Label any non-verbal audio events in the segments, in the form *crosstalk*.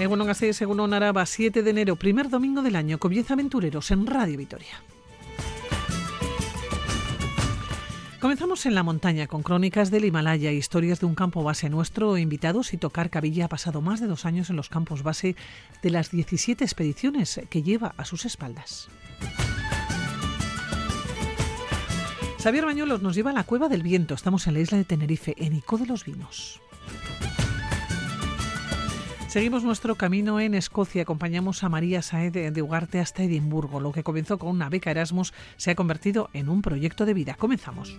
Egunon Gasteiz, según Araba, 7 de enero, primer domingo del año. Comienza Aventureros en Radio Vitoria. Comenzamos en la montaña con crónicas del Himalaya, historias de un campo base. Nuestro invitado, Sito Cabilla, ha pasado más de dos años en los campos base de las 17 expediciones que lleva a sus espaldas. Xavier Bañuelos nos lleva a la Cueva del Viento. Estamos en la isla de Tenerife, en Ico de los Vinos. Seguimos nuestro camino en Escocia. Acompañamos a María Saed de Ugarte hasta Edimburgo. Lo que comenzó con una beca Erasmus se ha convertido en un proyecto de vida. Comenzamos.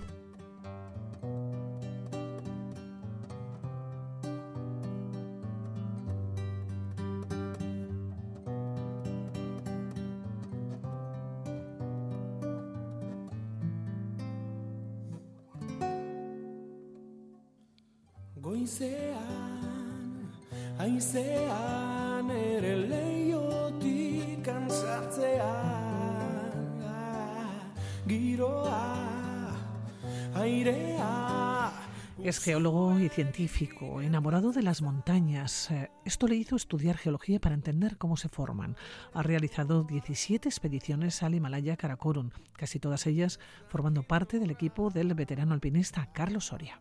Es geólogo y científico, enamorado de las montañas. Eh, esto le hizo estudiar geología para entender cómo se forman. Ha realizado 17 expediciones al Himalaya Karakorum, casi todas ellas formando parte del equipo del veterano alpinista Carlos Soria.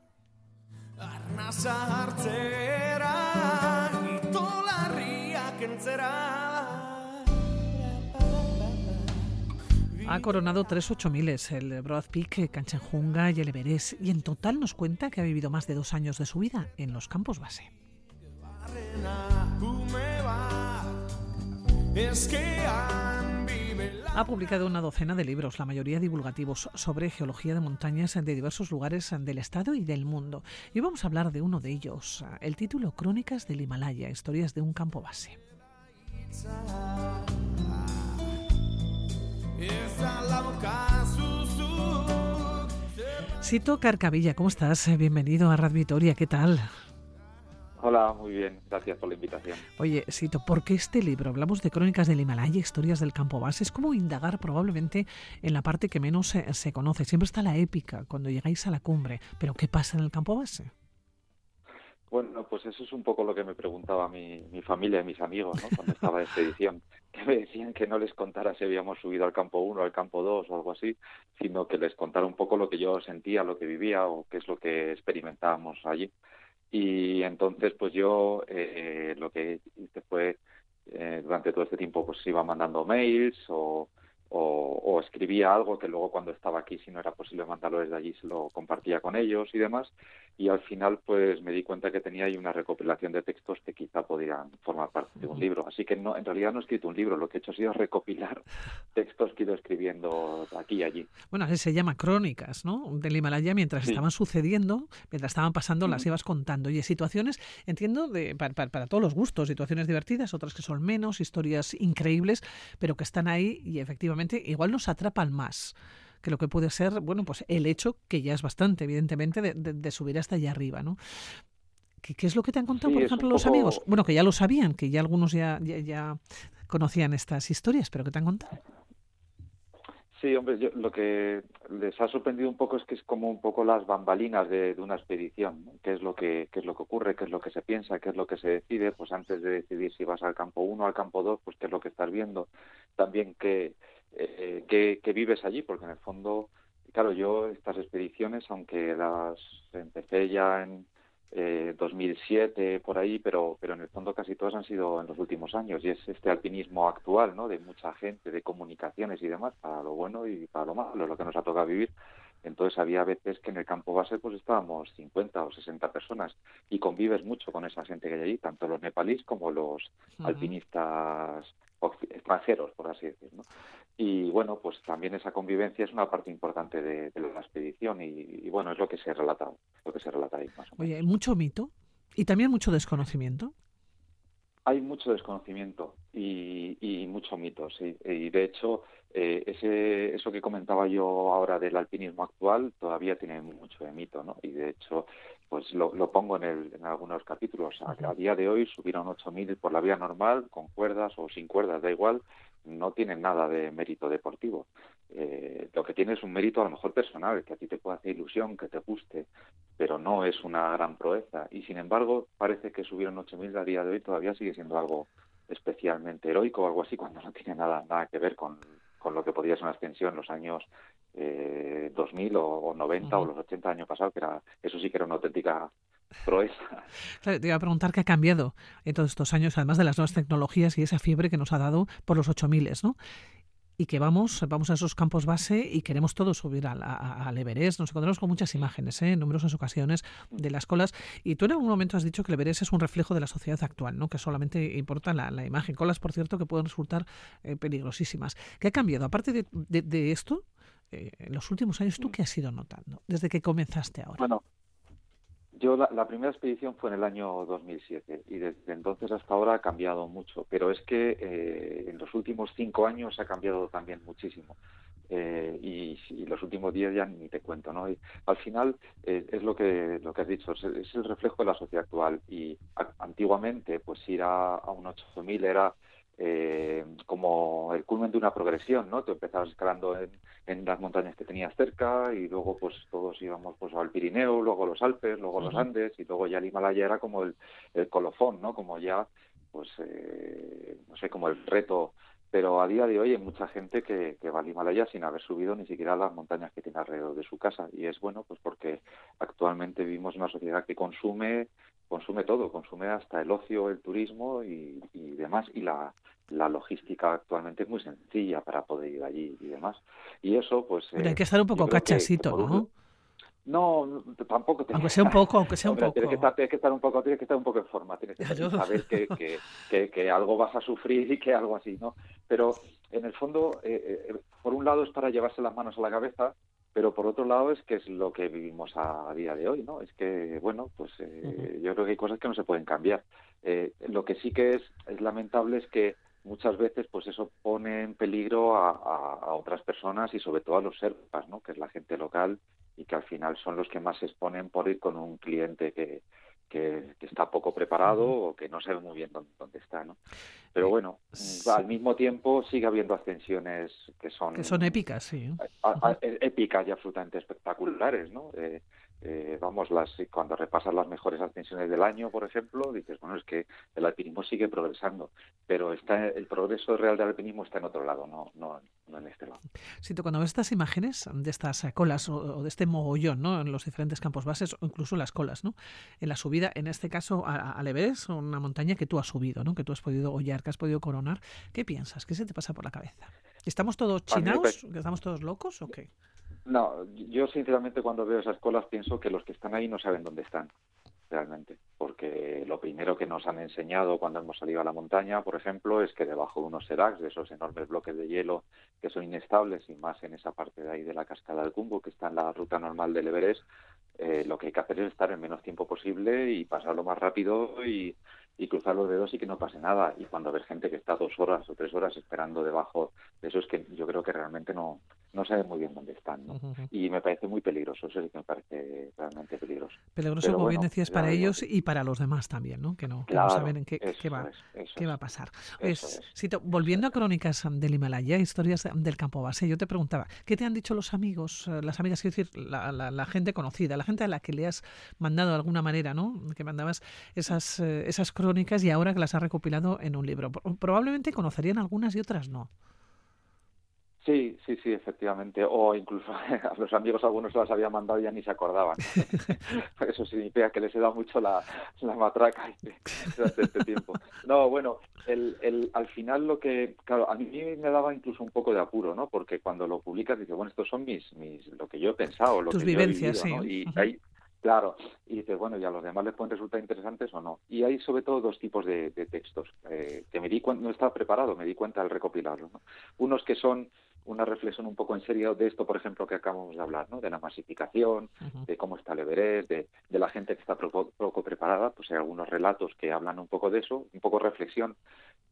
Ha coronado tres ocho miles, el Broad Peak, Kanchenjunga y el Everest, y en total nos cuenta que ha vivido más de dos años de su vida en los campos base. Ha publicado una docena de libros, la mayoría divulgativos, sobre geología de montañas de diversos lugares del estado y del mundo. Y vamos a hablar de uno de ellos, el título Crónicas del Himalaya, historias de un campo base. Sito Carcavilla, ¿cómo estás? Bienvenido a Radio Vitoria, ¿qué tal? Hola, muy bien, gracias por la invitación. Oye, Sito, ¿por qué este libro? Hablamos de crónicas del Himalaya, historias del campo base. Es como indagar probablemente en la parte que menos se, se conoce. Siempre está la épica cuando llegáis a la cumbre, pero ¿qué pasa en el campo base? Bueno, pues eso es un poco lo que me preguntaba mi, mi familia y mis amigos ¿no? cuando estaba en expedición, *laughs* que me decían que no les contara si habíamos subido al campo 1, al campo 2 o algo así, sino que les contara un poco lo que yo sentía, lo que vivía o qué es lo que experimentábamos allí. Y entonces, pues yo eh, lo que hice fue, eh, durante todo este tiempo, pues iba mandando mails o, o, escribía algo que luego cuando estaba aquí, si no era posible mandarlo desde allí, se lo compartía con ellos y demás. Y al final, pues me di cuenta que tenía ahí una recopilación de textos que quizá podrían formar parte de un libro. Así que no, en realidad no he escrito un libro, lo que he hecho ha sido recopilar *laughs* textos que he ido escribiendo aquí y allí. Bueno, así se llama crónicas, ¿no? Del Himalaya, mientras estaban sucediendo, mientras estaban pasando, las ibas contando. Y situaciones, entiendo, de, para, para todos los gustos, situaciones divertidas, otras que son menos, historias increíbles, pero que están ahí y efectivamente igual nos atrapan más que lo que puede ser, bueno, pues el hecho, que ya es bastante, evidentemente, de, subir hasta allá arriba, ¿no? ¿Qué, es lo que te han contado, por ejemplo, los amigos? Bueno, que ya lo sabían, que ya algunos ya, ya, conocían estas historias, pero ¿qué te han contado? Sí, hombre, yo, lo que les ha sorprendido un poco es que es como un poco las bambalinas de, una expedición, qué es lo que qué es lo que ocurre, qué es lo que se piensa, qué es lo que se decide, pues antes de decidir si vas al campo 1 al campo 2, pues qué es lo que estás viendo, también qué eh, que, vives allí, porque en el fondo, claro, yo estas expediciones, aunque las empecé ya en eh, 2007 por ahí, pero pero en el fondo casi todas han sido en los últimos años y es este alpinismo actual, ¿no? De mucha gente, de comunicaciones y demás, para lo bueno y para lo malo, lo que nos ha tocado vivir. Entonces había veces que en el campo base pues estábamos 50 o 60 personas y convives mucho con esa gente que hay allí, tanto los nepalíes como los alpinistas extranjeros, por así decirlo. Y bueno, pues también esa convivencia es una parte importante de, la expedición y, bueno, es lo que se relata, lo que se relata ahí más Oye, hay mucho mito y también mucho desconocimiento. Hay mucho desconocimiento y, y mucho mito, sí. Y de hecho, eh, ese, eso que comentaba yo ahora del alpinismo actual todavía tiene mucho de mito, ¿no? Y de hecho, pues lo, pongo en, el, en algunos capítulos. A, día de hoy subieron 8.000 por la vía normal, con cuerdas o sin cuerdas, da igual, no tienen nada de mérito deportivo. Eh, lo que tiene es un mérito a lo mejor personal, que a ti te puede hacer ilusión, que te guste, pero no es una gran proeza. Y sin embargo, parece que subieron 8.000 a día de hoy todavía sigue siendo algo especialmente heroico o algo así, cuando no tiene nada, nada que ver con, con lo que podría ser una extensión en los años eh, 2000 o, 90 o los 80 años pasados, que era, eso sí que era una auténtica proeza. te iba a preguntar qué ha cambiado en todos estos años, además de las nuevas tecnologías y esa fiebre que nos ha dado por los 8000, ¿no? Y que vamos, vamos a esos campos base y queremos todos subir al, al Everest. Nos encontramos con muchas imágenes, ¿eh? en numerosas ocasiones, de las colas. Y tú en algún momento has dicho que el Everest es un reflejo de la sociedad actual, ¿no? que solamente importa la, imagen. Colas, por cierto, que pueden resultar eh, peligrosísimas. ¿Qué ha cambiado? Aparte de, de, esto, eh, en los últimos años, ¿tú qué has ido notando desde que comenzaste ahora? Bueno, yo la, primera expedición fue en el año 2007 y desde entonces hasta ahora ha cambiado mucho, pero es que eh, en los últimos cinco años ha cambiado también muchísimo. Eh, y, los últimos diez ya ni te cuento, ¿no? Y al final eh, es lo que lo que has dicho, es, el reflejo de la sociedad actual y antiguamente pues ir a, a un 8000 era eh, como el culmen de una progresión, ¿no? Tú empezabas escalando en, en, las montañas que tenías cerca y luego pues todos íbamos pues al Pirineo, luego a los Alpes, luego a los Andes y luego ya el Himalaya era como el, el colofón, ¿no? Como ya, pues, eh, no sé, como el reto. Pero a día de hoy hay mucha gente que, que va al Himalaya sin haber subido ni siquiera las montañas que tiene alrededor de su casa. Y es bueno, pues porque actualmente vivimos una sociedad que consume consume todo, consume hasta el ocio, el turismo y, demás. Y la, la, logística actualmente es muy sencilla para poder ir allí y demás. Y eso, pues... Pero hay que estar un poco cachasito, ¿no? No, tampoco. Aunque sea un poco, aunque sea un poco. Tienes que, estar, que estar un poco, tienes que estar un poco en forma, tienes que saber *laughs* que, que, que, algo vas a sufrir y que algo así, ¿no? Pero en el fondo, eh, eh, por un lado es para llevarse las manos a la cabeza pero por otro lado es que es lo que vivimos a, día de hoy, ¿no? Es que, bueno, pues eh, yo creo que hay cosas que no se pueden cambiar. Eh, lo que sí que es, es lamentable es que muchas veces pues eso pone en peligro a, a, otras personas y sobre todo a los serpas, ¿no? Que es la gente local y que al final son los que más se exponen por ir con un cliente que, que, está poco preparado o que no sabe muy bien dónde, está, ¿no? Pero eh, bueno, al mismo tiempo sigue habiendo ascensiones que son... Que son épicas, sí. épicas y absolutamente espectaculares, ¿no? Eh, eh, vamos, las, cuando repasas las mejores ascensiones del año, por ejemplo, dices, bueno, es que el alpinismo sigue progresando, pero está el progreso real del alpinismo está en otro lado, no, no, no en este lado. Sí, tú cuando ves estas imágenes de estas colas o, de este mogollón, ¿no? En los diferentes campos bases o incluso las colas, ¿no? En la subida, en este caso, a, Everest, una montaña que tú has subido, ¿no? Que tú has podido hollar, que has podido coronar. ¿Qué piensas? ¿Qué se te pasa por la cabeza? ¿Estamos todos chinados? ¿Estamos todos locos o qué? No, yo sinceramente cuando veo esas colas pienso que los que están ahí no saben dónde están, realmente, porque lo primero que nos han enseñado cuando hemos salido a la montaña, por ejemplo, es que debajo de unos seracs, de esos enormes bloques de hielo que son inestables y más en esa parte de ahí de la cascada del Cumbo, que está en la ruta normal del Everest, eh, lo que hay que hacer es estar el menos tiempo posible y pasarlo más rápido y, y cruzar los dedos y que no pase nada. Y cuando ves gente que está dos horas o tres horas esperando debajo de eso, es que yo creo que realmente no, no saben muy bien dónde están. Y me parece muy peligroso, eso sí que me parece realmente peligroso. Peligroso, como bien decías, para ellos y para los demás también, ¿no? Que no, que no saben qué, qué, va, qué va a pasar. Es, volviendo a crónicas del Himalaya, historias del campo base, yo te preguntaba, ¿qué te han dicho los amigos, eh, las amigas, quiero decir, la, la, gente conocida, la gente a la que le has mandado de alguna manera, ¿no? Que mandabas esas, eh, esas crónicas y ahora que las ha recopilado en un libro. Probablemente conocerían algunas y otras no. Sí, sí, sí, efectivamente. O incluso *laughs* a los amigos algunos las había mandado y ya ni se acordaban. *laughs* Eso significa que les he dado mucho la, la matraca *laughs* durante este tiempo. No, bueno, el, el, al final lo que, claro, a mí me daba incluso un poco de apuro, ¿no? Porque cuando lo publicas dices, bueno, estos son mis, mis lo que yo he pensado, lo Tus que vivencias, yo he vivido, sí. Y Claro, y dices, bueno, ¿y a los demás les pueden resultar interesantes o no? Y hay sobre todo dos tipos de, textos eh, que me di cuenta, no estaba preparado, me di cuenta al recopilarlo. ¿no? Unos que son una reflexión un poco en serio de esto, por ejemplo, que acabamos de hablar, ¿no? De la masificación, de cómo está el Everest, de, la gente que está poco, poco, preparada, pues hay algunos relatos que hablan un poco de eso, un poco reflexión,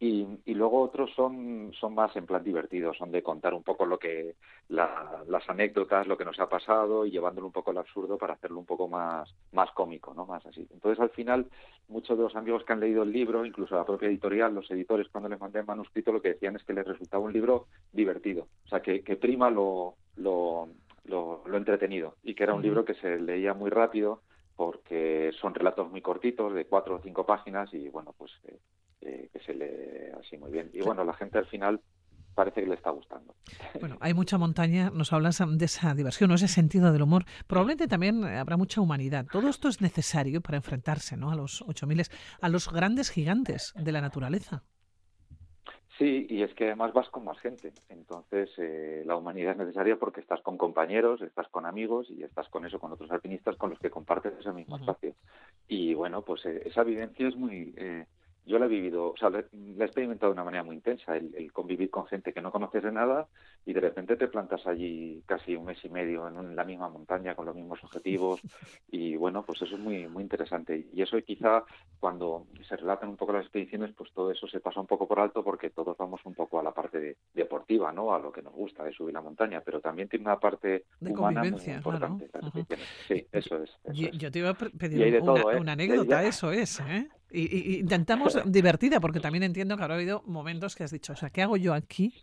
Y, y, luego otros son, son más en plan divertido, son de contar un poco lo que las anécdotas, lo que nos ha pasado y llevándolo un poco al absurdo para hacerlo un poco más, más cómico, ¿no? Más así. Entonces, al final, muchos de los amigos que han leído el libro, incluso la propia editorial, los editores, cuando les mandé el manuscrito, lo que decían es que les resultaba un libro divertido. O sea, que, que prima lo, lo, lo, lo entretenido y que era un libro que se leía muy rápido porque son relatos muy cortitos, de cuatro o cinco páginas, y bueno, pues eh, eh, que se lee así muy bien. Y bueno, la gente al final parece que le está gustando. *laughs* Bueno, hay mucha montaña, nos hablas de esa diversión, ese sentido del humor. Probablemente también habrá mucha humanidad. Todo esto es necesario para enfrentarse ¿no? a los ocho miles, a los grandes gigantes de la naturaleza. Sí, y es que además vas con más gente. Entonces, eh, la humanidad es necesaria porque estás con compañeros, estás con amigos y estás con eso, con otros alpinistas con los que compartes ese mismo espacio. Y bueno, pues eh, esa vivencia es muy, eh, yo la he vivido, o sea, la, he experimentado de una manera muy intensa, el, convivir con gente que no conoces de nada y de repente te plantas allí casi un mes y medio en, la misma montaña con los mismos objetivos *laughs* y bueno, pues eso es muy muy interesante y eso quizá cuando se relatan un poco las expediciones, pues todo eso se pasa un poco por alto porque todos vamos un poco a la parte deportiva, ¿no? A lo que nos gusta de subir la montaña, pero también tiene una parte de humana muy importante. Sí, eso es. yo, te iba a pedir una, ¿eh? una, anécdota, *laughs* eso es, ¿eh? Y, intentamos divertida, porque también entiendo que habrá habido momentos que has dicho, o sea, ¿qué hago yo aquí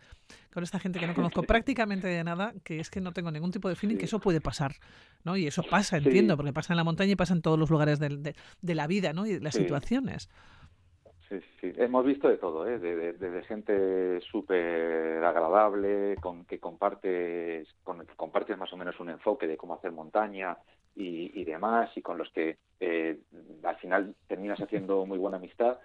con esta gente que no conozco *laughs* prácticamente de nada? Que es que no tengo ningún tipo de feeling, que eso puede pasar, ¿no? Y eso pasa, entiendo, porque pasa en la montaña y pasa en todos los lugares de, de, la vida, ¿no? Y de las situaciones. Sí, sí, hemos visto de todo, ¿eh? de, gente súper agradable, con que compartes, con que compartes más o menos un enfoque de cómo hacer montaña, y, demás, y con los que eh, al final terminas haciendo muy buena amistad.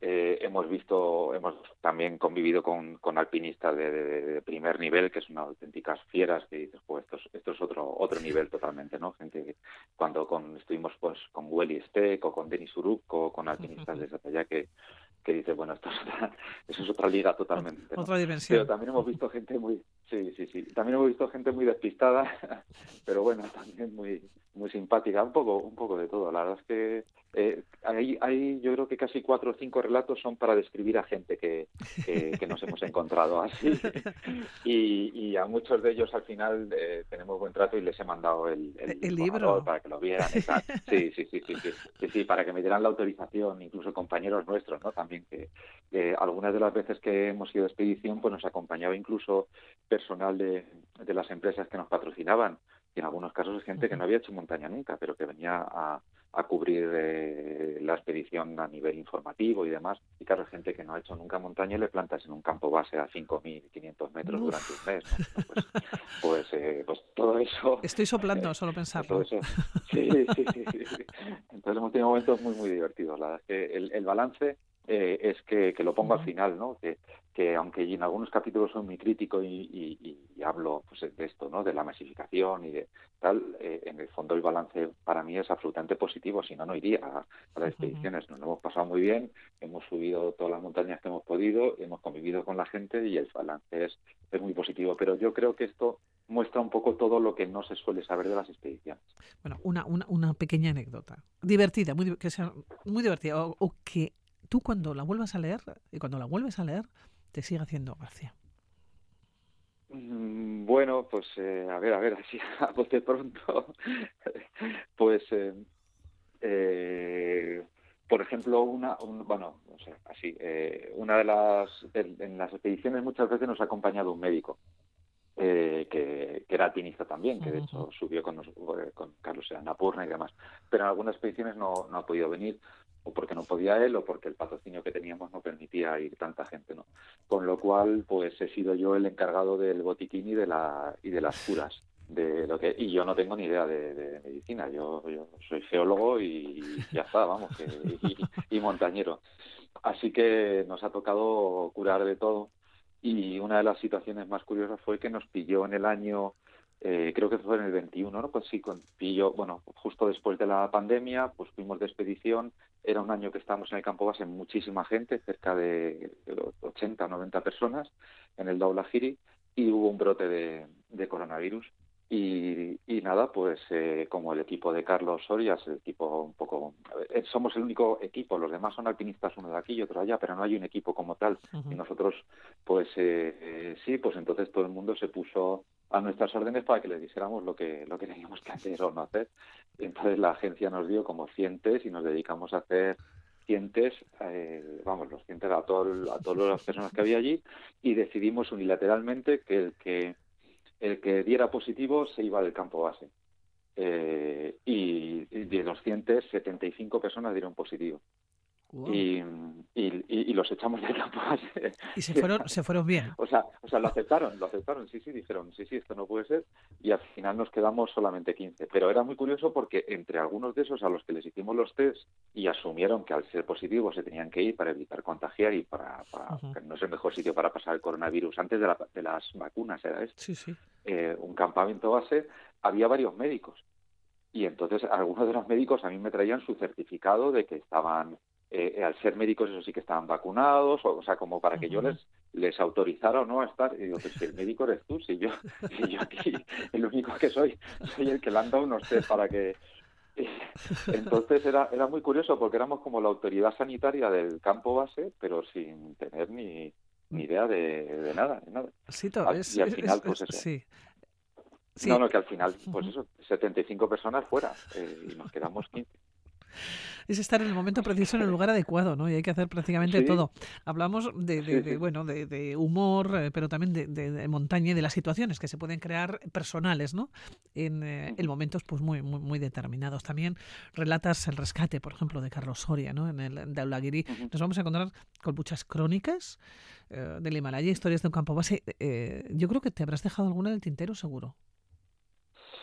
Eh, hemos visto, hemos también convivido con, con alpinistas de, primer nivel, que son auténticas fieras, que dices, pues esto es, esto es otro otro nivel totalmente, ¿no? Gente que cuando con, estuvimos pues con Welly Steck o con Denis Uruk o con alpinistas de *laughs* esa talla que, que dices, bueno, esto es otra, eso es otra liga totalmente. Otra dimensión. Pero también hemos visto gente muy, sí, sí, sí, también hemos visto gente muy despistada, *laughs* pero bueno, también muy simpática, un poco, un poco de todo. La verdad es que eh, hay, hay, yo creo que casi cuatro o cinco relatos son para describir a gente que, que, nos hemos encontrado así. *laughs* Y, y, a muchos de ellos al final eh, tenemos buen trato y les he mandado el, el, libro para que lo vieran. Sí, sí, sí, sí, sí, sí, para que me dieran la autorización, incluso compañeros nuestros, ¿no? También que, algunas de las veces que hemos ido a expedición, pues nos acompañaba incluso personal de, de las empresas que nos patrocinaban y en algunos casos es gente que no había hecho montaña nunca, pero que venía a, a cubrir eh, la expedición a nivel informativo y demás. Y claro, gente que no ha hecho nunca montaña y le plantas en un campo base a 5.500 metros durante un mes. Pues, pues, eh, pues, todo eso... *laughs* Estoy soplando, eh, solo pensarlo. Sí, sí, sí, sí, Entonces hemos tenido momentos muy, muy divertidos. La verdad es que el, el balance eh, es que, que, lo pongo al final, ¿no? Que, que aunque en algunos capítulos soy muy crítico y, y, hablo pues, de esto, ¿no? De la masificación y de tal, eh, en el fondo el balance para mí es absolutamente positivo, si no, no iría a, las expediciones. Nos lo hemos pasado muy bien, hemos subido todas las montañas que hemos podido, hemos convivido con la gente y el balance es, es muy positivo. Pero yo creo que esto muestra un poco todo lo que no se suele saber de las expediciones. Bueno, una, una, una pequeña anécdota, divertida, muy, que sea muy divertida, o que tú cuando la vuelvas a leer, y cuando la vuelves a leer, te sigue haciendo gracia. Mm, bueno, pues eh, a ver, a ver, *laughs* así a de pronto, *laughs* pues eh, eh, por ejemplo, una, bueno, no sé, así, una de las, en las expediciones muchas veces nos ha acompañado un médico. que, que, era alpinista también, que de hecho subió con, con Carlos Anapurna y demás, pero en algunas expediciones no, no ha podido venir o porque no podía él o porque el patrocinio que teníamos no permitía ir tanta gente, ¿no? Con lo cual, pues he sido yo el encargado del botiquín y de la y de las curas de lo que y yo no tengo ni idea de, medicina, yo, yo soy geólogo y ya está, vamos, y, montañero. Así que nos ha tocado curar de todo y una de las situaciones más curiosas fue que nos pilló en el año eh, creo que fue en el 21, ¿no? Pues sí, con pillo, bueno, justo después de la pandemia, pues fuimos de expedición, era un año que estábamos en el campo base, muchísima gente, cerca de 80 o 90 personas en el Daulahiri, y hubo un brote de, coronavirus. Y, nada, pues eh, como el equipo de Carlos Soria es el equipo un poco... Eh, somos el único equipo, los demás son alpinistas, uno de aquí y otro allá, pero no hay un equipo como tal. Y nosotros, pues eh, sí, pues entonces todo el mundo se puso a nuestras órdenes para que les dijéramos lo que, lo que *laughs* teníamos que hacer o no hacer. Entonces la agencia nos dio como cientes y nos dedicamos a hacer cientes, vamos, los cientes a, todo, a todas las personas que había allí y decidimos unilateralmente que el que el que diera positivo se iba del campo base. Eh, y, de 275 personas dieron positivo. Y, y, los echamos del campo base. ¿Y se fueron, se fueron bien? O sea, o sea, lo aceptaron, lo aceptaron, sí, sí, dijeron, sí, sí, esto no puede ser. Y al final nos quedamos solamente 15. Pero era muy curioso porque entre algunos de esos a los que les hicimos los test y asumieron que al ser positivos se tenían que ir para evitar contagiar y para, que no es el mejor sitio para pasar el coronavirus antes de, de las vacunas, era esto. Sí, sí. Eh, un campamento base, había varios médicos. Y entonces algunos de los médicos a mí me traían su certificado de que estaban eh, al ser médicos, eso sí que estaban vacunados, o, sea, como para que yo les les autorizara o no a estar. Y digo, pues si el médico eres tú, si yo, *laughs* si yo aquí, el único que soy, soy el que le han dado unos test para que. *laughs* Entonces era, era muy curioso porque éramos como la autoridad sanitaria del campo base, pero sin tener ni, ni idea de, nada, nada. Sí, y al final, pues eso. Sí. No, no, que al final, pues eso, 75 personas fuera eh, y nos quedamos 15 es estar en el momento preciso en el lugar adecuado, ¿no? Y hay que hacer prácticamente todo. Hablamos de, bueno, de, humor, eh, pero también de, montaña y de las situaciones que se pueden crear personales, ¿no? En, eh, momentos pues muy, muy, muy, determinados. También relatas el rescate, por ejemplo, de Carlos Soria, ¿no? En el de Aulaguiri. Nos vamos a encontrar con muchas crónicas eh, del Himalaya, historias de un campo base. yo creo que te habrás dejado alguna en el tintero, seguro.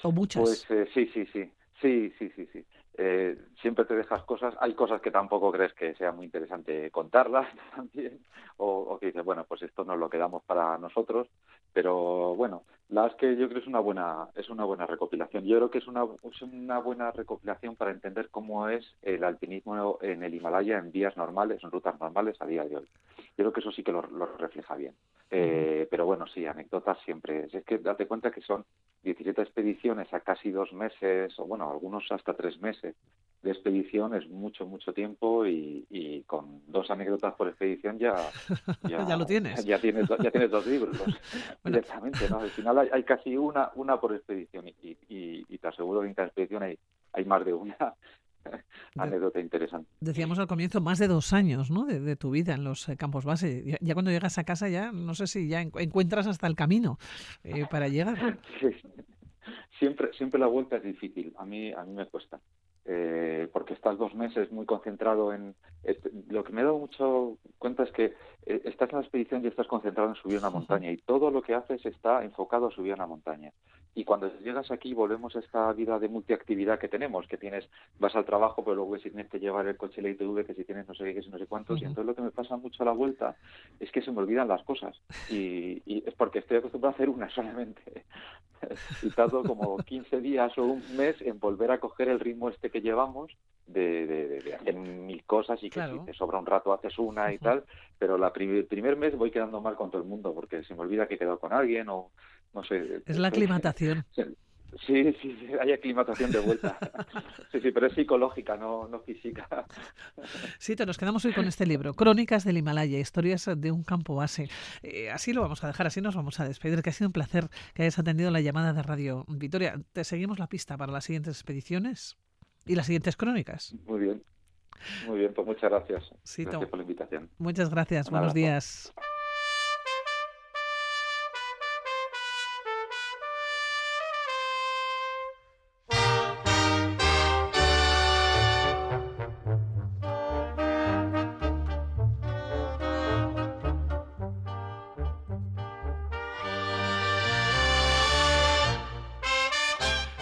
O muchas. Pues sí, sí, sí. Sí, sí, sí, sí eh, siempre te dejas cosas, hay cosas que tampoco crees que sea muy interesante contarlas *laughs* también, o, que dices, bueno, pues esto nos lo quedamos para nosotros, pero bueno, la es que yo creo que es una buena, es una buena recopilación. Yo creo que es una, es una buena recopilación para entender cómo es el alpinismo en el Himalaya en vías normales, en rutas normales a día de hoy. Yo creo que eso sí que lo, refleja bien. Eh, pero bueno, sí, anécdotas siempre. Es que date cuenta que son 17 expediciones a casi dos meses, o bueno, algunos hasta tres meses de expedición es mucho, mucho tiempo y, con dos anécdotas por expedición ya... *laughs* Ya, lo tienes. *laughs* Ya tienes, ya tienes dos libros *laughs* directamente, ¿no? Al final hay, casi una una por expedición y, y, te aseguro que en cada expedición hay, hay más de una anécdota interesante. Decíamos al comienzo más de dos años ¿no? de, tu vida en los eh, campos base. Ya, cuando llegas a casa ya no sé si ya encuentras hasta el camino eh, para llegar. Siempre, siempre la vuelta es difícil. A mí, a mí me cuesta. Eh, porque estás dos meses muy concentrado en... lo que me he dado mucho cuenta es que estás en la expedición y estás concentrado en subir una montaña y todo lo que haces está enfocado a subir una montaña. Y cuando llegas aquí volvemos a esta vida de multiactividad que tenemos, que tienes, vas al trabajo, pero luego si tienes que llevar el coche la ITV, que si tienes no sé qué, que si no sé cuántos, y entonces lo que me pasa mucho a la vuelta es que se me olvidan las cosas. Y, es porque estoy acostumbrado a hacer una solamente. *laughs* y tardo como 15 días o un mes en volver a coger el ritmo este que llevamos de, de, hacer mil cosas y que si te sobra un rato haces una y tal, pero la el primer mes voy quedando mal con todo el mundo porque se me olvida que he quedado con alguien o no sé. Es la aclimatación. *laughs* Sí, sí, sí, hay aclimatación de vuelta. *laughs* Sí, sí, pero es psicológica, no, no física. *laughs* Sí, te nos quedamos hoy con este libro, Crónicas del Himalaya, historias de un campo base. Eh, así lo vamos a dejar, así nos vamos a despedir, que ha sido un placer que hayas atendido la llamada de Radio Vitoria. ¿Te seguimos la pista para las siguientes expediciones y las siguientes crónicas? Muy bien. Muy bien, pues muchas gracias. gracias por la invitación. Muchas gracias, buenos días.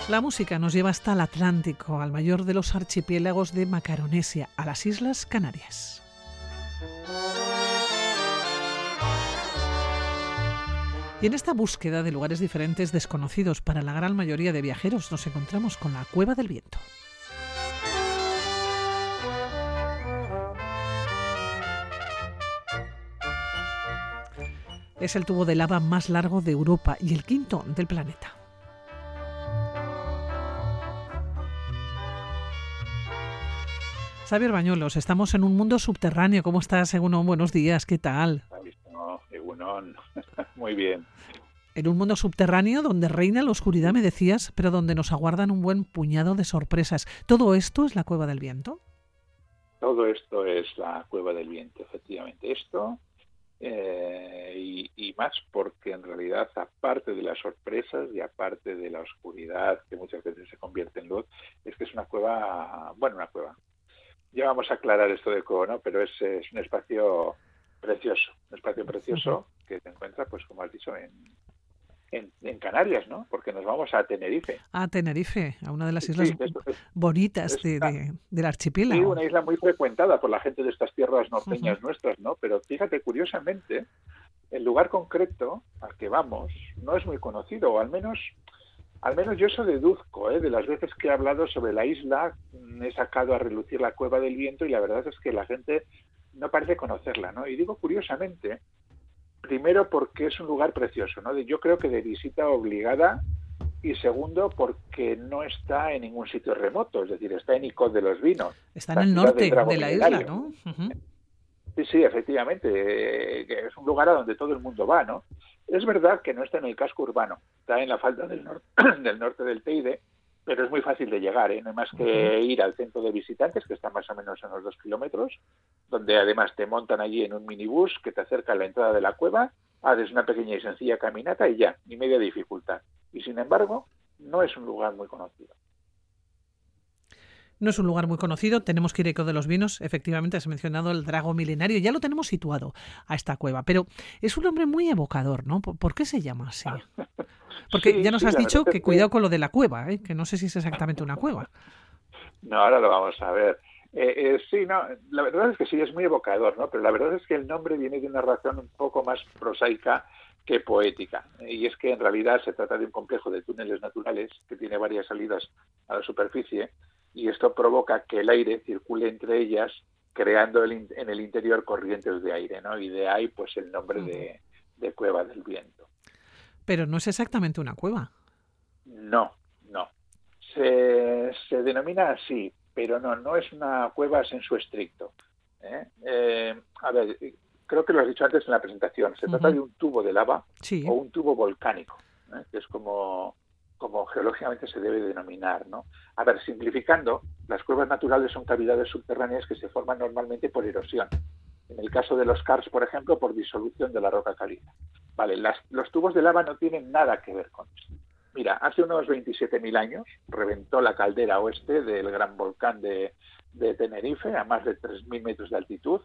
La música nos lleva hasta el Atlántico, al mayor de los archipiélagos de Macaronesia, a las Islas Canarias. Y en esta búsqueda de lugares diferentes desconocidos para la gran mayoría de viajeros nos encontramos con la Cueva del Viento. Es el tubo de lava más largo de Europa y el quinto del planeta. Xavier Bañuelos, estamos en un mundo subterráneo. ¿Cómo estás, Egunon? Buenos días, ¿qué tal? *laughs* Muy bien. En un mundo subterráneo donde reina la oscuridad, me decías, pero donde nos aguardan un buen puñado de sorpresas. ¿Todo esto es la cueva del viento? Todo esto es la cueva del viento, efectivamente. Esto eh, y, y, más porque en realidad, aparte de las sorpresas y aparte de la oscuridad que muchas veces se convierte en luz, es que es una cueva, bueno, una cueva, ya vamos a aclarar esto de ¿no? Pero es, es un espacio precioso, un espacio precioso que se encuentra, pues como has dicho, en, en, Canarias, ¿no? Porque nos vamos a Tenerife. A Tenerife, a una de las islas bonitas de, del archipiélago. Sí, una isla muy frecuentada por la gente de estas tierras norteñas nuestras, ¿no? Pero fíjate, curiosamente, el lugar concreto al que vamos no es muy conocido, o al menos al menos yo eso deduzco, ¿eh? de las veces que he hablado sobre la isla, mm, he sacado a relucir la cueva del viento y la verdad es que la gente no parece conocerla, ¿no? Y digo curiosamente, primero porque es un lugar precioso, ¿no? Yo creo que de visita obligada y segundo porque no está en ningún sitio remoto, es decir, está en Icod de los Vinos. Está en el norte de, la isla, ¿no? Sí, sí, efectivamente, eh, es un lugar a donde todo el mundo va, ¿no? Es verdad que no está en el casco urbano, está en la falda del, *clears throat* del norte del Teide, pero es muy fácil de llegar, ¿eh? no hay más que ir al centro de visitantes, que está más o menos a unos dos kilómetros, donde además te montan allí en un minibús que te acerca a la entrada de la cueva, haces una pequeña y sencilla caminata y ya, ni media dificultad. Y sin embargo, no es un lugar muy conocido. No es un lugar muy conocido, tenemos que ir a Eco de los Vinos, efectivamente has mencionado el drago milenario, ya lo tenemos situado a esta cueva, pero es un nombre muy evocador, ¿no? ¿Por qué se llama así? *laughs* Porque ya nos has dicho que, cuidado con lo de la cueva, ¿eh? que no sé si es exactamente una cueva. No, ahora lo vamos a ver. Eh, eh, sí, no, la verdad es que sí, es muy evocador, ¿no? Pero la verdad es que el nombre viene de una razón un poco más prosaica que poética. Y es que en realidad se trata de un complejo de túneles naturales que tiene varias salidas a la superficie y esto provoca que el aire circule entre ellas creando en el interior corrientes de aire, ¿no? Y de ahí pues el nombre de, cueva del viento. Pero no es exactamente una cueva. No, no. Se, se denomina así, pero no, no es una cueva en su estricto. ¿eh? Eh, a ver, creo que lo has dicho antes en la presentación. Se trata de un tubo de lava o un tubo volcánico, ¿eh? que es como como geológicamente se debe denominar. ¿no? A ver, simplificando, las cuevas naturales son cavidades subterráneas que se forman normalmente por erosión. En el caso de los CARS, por ejemplo, por disolución de la roca caliza. Vale, los tubos de lava no tienen nada que ver con esto. Mira, hace unos 27.000 años reventó la caldera oeste del gran volcán de, Tenerife a más de 3.000 metros de altitud,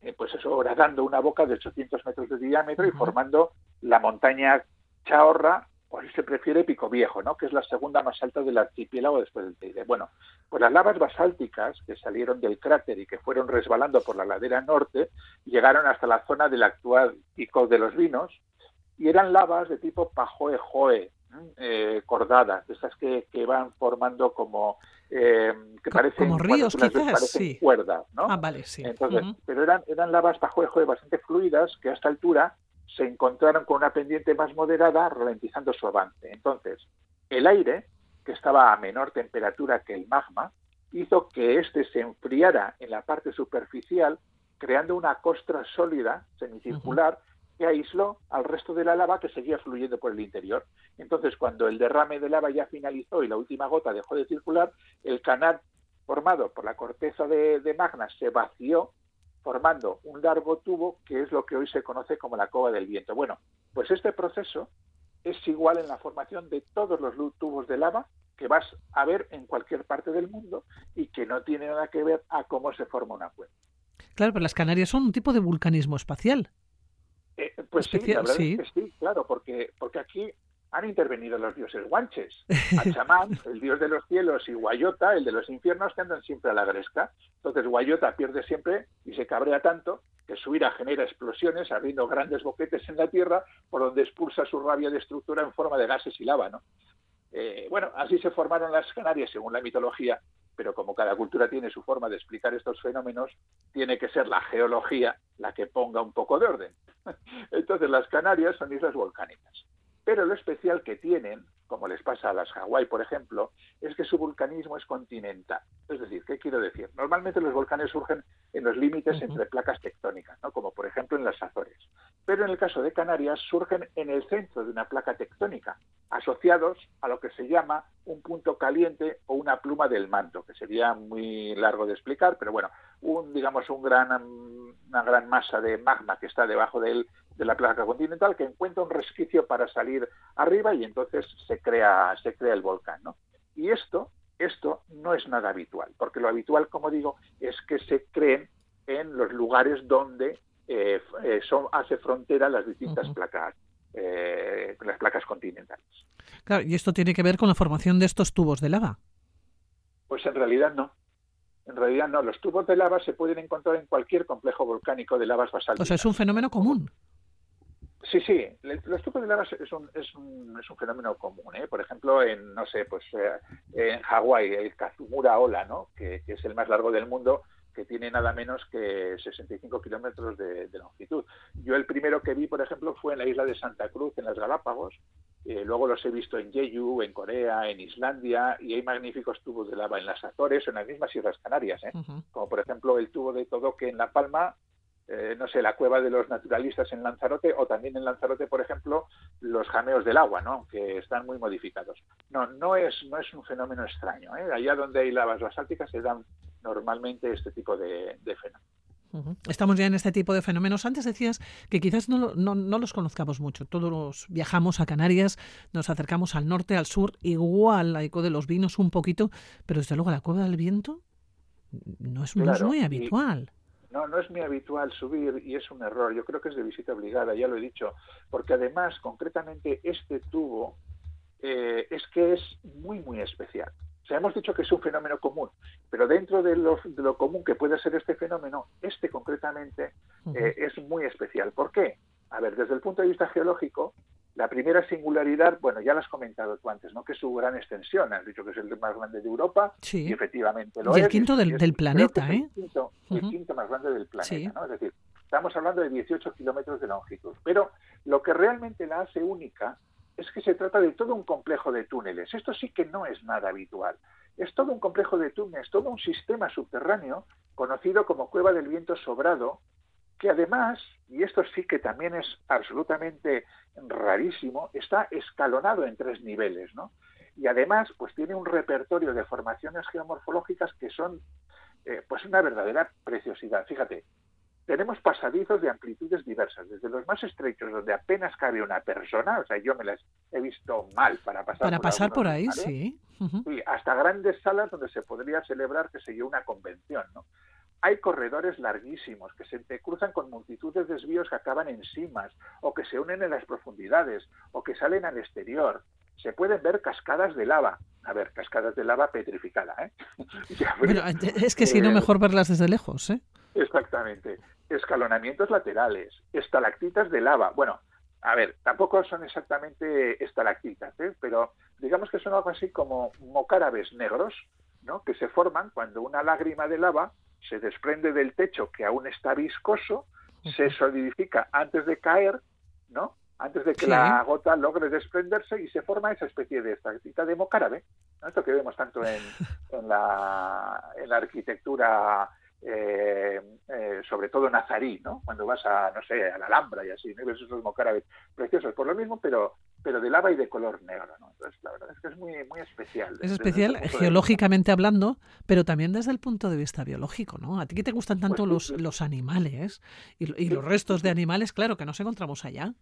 eh, pues eso, dando una boca de 800 metros de diámetro y formando la montaña Chaorra si se prefiere Pico Viejo, ¿no? que es la segunda más alta del archipiélago después del Teide. Bueno, pues las lavas basálticas que salieron del cráter y que fueron resbalando por la ladera norte llegaron hasta la zona del actual Pico de los Vinos y eran lavas de tipo pajoe-joe, eh, cordadas, esas que, van formando como eh, que parecen como ríos quizás, sí. cuerdas, ¿no? Ah, vale, sí. Entonces, pero eran eran lavas pajoe-joe bastante fluidas que a esta altura se encontraron con una pendiente más moderada, ralentizando su avance. Entonces, el aire, que estaba a menor temperatura que el magma, hizo que éste se enfriara en la parte superficial, creando una costra sólida, semicircular, que aisló al resto de la lava que seguía fluyendo por el interior. Entonces, cuando el derrame de lava ya finalizó y la última gota dejó de circular, el canal formado por la corteza de, de magma se vació formando un largo tubo que es lo que hoy se conoce como la cova del viento. Bueno, pues este proceso es igual en la formación de todos los tubos de lava que vas a ver en cualquier parte del mundo y que no tiene nada que ver a cómo se forma una cueva. Claro, pero las Canarias son un tipo de vulcanismo espacial. Eh, pues sí, la verdad Es que sí, claro, porque, porque aquí han intervenido los dioses guanches. *laughs* Achamán, el dios de los cielos, y Guayota, el de los infiernos, que andan siempre a la gresca. Entonces Guayota pierde siempre y se cabrea tanto que su ira genera explosiones, abriendo grandes boquetes en la tierra, por donde expulsa su rabia destructora en forma de gases y lava. ¿no? Eh, bueno, así se formaron las Canarias según la mitología, pero como cada cultura tiene su forma de explicar estos fenómenos, tiene que ser la geología la que ponga un poco de orden. *laughs* Entonces las Canarias son islas volcánicas pero lo especial que tienen como les pasa a las Hawái, por ejemplo, es que su vulcanismo es continental. Es decir, ¿qué quiero decir? Normalmente los volcanes surgen en los límites entre placas tectónicas, ¿no? como por ejemplo en las Azores. Pero en el caso de Canarias surgen en el centro de una placa tectónica, asociados a lo que se llama un punto caliente o una pluma del manto, que sería muy largo de explicar, pero bueno, un digamos un gran una gran masa de magma que está debajo de él de la placa continental que encuentra un resquicio para salir arriba y entonces se crea, se crea el volcán. ¿no? Y esto, esto no es nada habitual, porque lo habitual, como digo, es que se creen en los lugares donde eh, eh, son, hace frontera las distintas placas, eh, las placas continentales. Claro, ¿y esto tiene que ver con la formación de estos tubos de lava? Pues en realidad no. En realidad no. Los tubos de lava se pueden encontrar en cualquier complejo volcánico de lavas basálticas. O sea, es un fenómeno común. Sí, sí, los tubos de lava es un, es un, es un fenómeno común. ¿eh? Por ejemplo, en, no sé, pues eh, en Hawái, el Kazumura Ola, ¿no? Que, es el más largo del mundo, que tiene nada menos que 65 kilómetros de, longitud. Yo el primero que vi, por ejemplo, fue en la isla de Santa Cruz, en las Galápagos. Eh, luego los he visto en Jeju, en Corea, en Islandia, y hay magníficos tubos de lava en las Azores o en las mismas Islas Canarias, ¿eh? como por ejemplo el tubo de Todoque en La Palma eh, no sé, la cueva de los naturalistas en Lanzarote o también en Lanzarote, por ejemplo, los jameos del agua, ¿no? que están muy modificados. No, no es, no es un fenómeno extraño. ¿eh? Allá donde hay lavas basálticas se dan normalmente este tipo de, fenómenos. Estamos ya en este tipo de fenómenos. Antes decías que quizás no, no, no, los conozcamos mucho. Todos viajamos a Canarias, nos acercamos al norte, al sur, igual la eco de los vinos un poquito, pero desde luego la cueva del viento no es, muy habitual. No, no es muy habitual subir y es un error. Yo creo que es de visita obligada, ya lo he dicho, porque además, concretamente, este tubo eh, es que es muy, muy especial. O sea, hemos dicho que es un fenómeno común, pero dentro de lo, de lo común que puede ser este fenómeno, este concretamente eh, es muy especial. ¿Por qué? A ver, desde el punto de vista geológico, la primera singularidad, bueno, ya lo has comentado tú antes, ¿no? Que es su gran extensión. Has dicho que es el más grande de Europa y efectivamente lo y el quinto del, planeta, ¿eh? El quinto, más grande del planeta, ¿no? Es decir, estamos hablando de 18 kilómetros de longitud. Pero lo que realmente la hace única es que se trata de todo un complejo de túneles. Esto sí que no es nada habitual. Es todo un complejo de túneles, todo un sistema subterráneo conocido como Cueva del Viento Sobrado, que además, y esto sí que también es absolutamente rarísimo, está escalonado en tres niveles, ¿no? Y además, pues tiene un repertorio de formaciones geomorfológicas que son, eh, pues una verdadera preciosidad. Fíjate, tenemos pasadizos de amplitudes diversas, desde los más estrechos, donde apenas cabe una persona, o sea, yo me las he visto mal para pasar para por, pasar por ahí, sí. hasta grandes salas donde se podría celebrar, que se yo, una convención, ¿no? Hay corredores larguísimos que se cruzan con multitud de desvíos que acaban en cimas o que se unen en las profundidades o que salen al exterior. Se pueden ver cascadas de lava. A ver, cascadas de lava petrificada. ¿eh? *laughs* es que si no, eh, mejor verlas desde lejos. ¿eh? Exactamente. Escalonamientos laterales, estalactitas de lava. Bueno, a ver, tampoco son exactamente estalactitas, ¿eh? pero digamos que son algo así como mocárabes negros, ¿no? que se forman cuando una lágrima de lava se desprende del techo que aún está viscoso, se solidifica antes de caer, ¿no? Antes de que la gota logre desprenderse y se forma esa especie de estaquita de mocárabe, esto que vemos tanto en, *laughs* en, la, en la arquitectura eh, eh, sobre todo nazarí, ¿no? Cuando vas a, no sé, a la Alhambra y así, ¿no? ves esos mocárabes preciosos, por lo mismo, pero pero de lava y de color negro, ¿no? Entonces, la verdad es que es muy, muy especial. Es especial geológicamente hablando, pero también desde el punto de vista biológico, ¿no? A ti que te gustan tanto pues los, los animales y, los restos de animales, claro, que nos encontramos allá.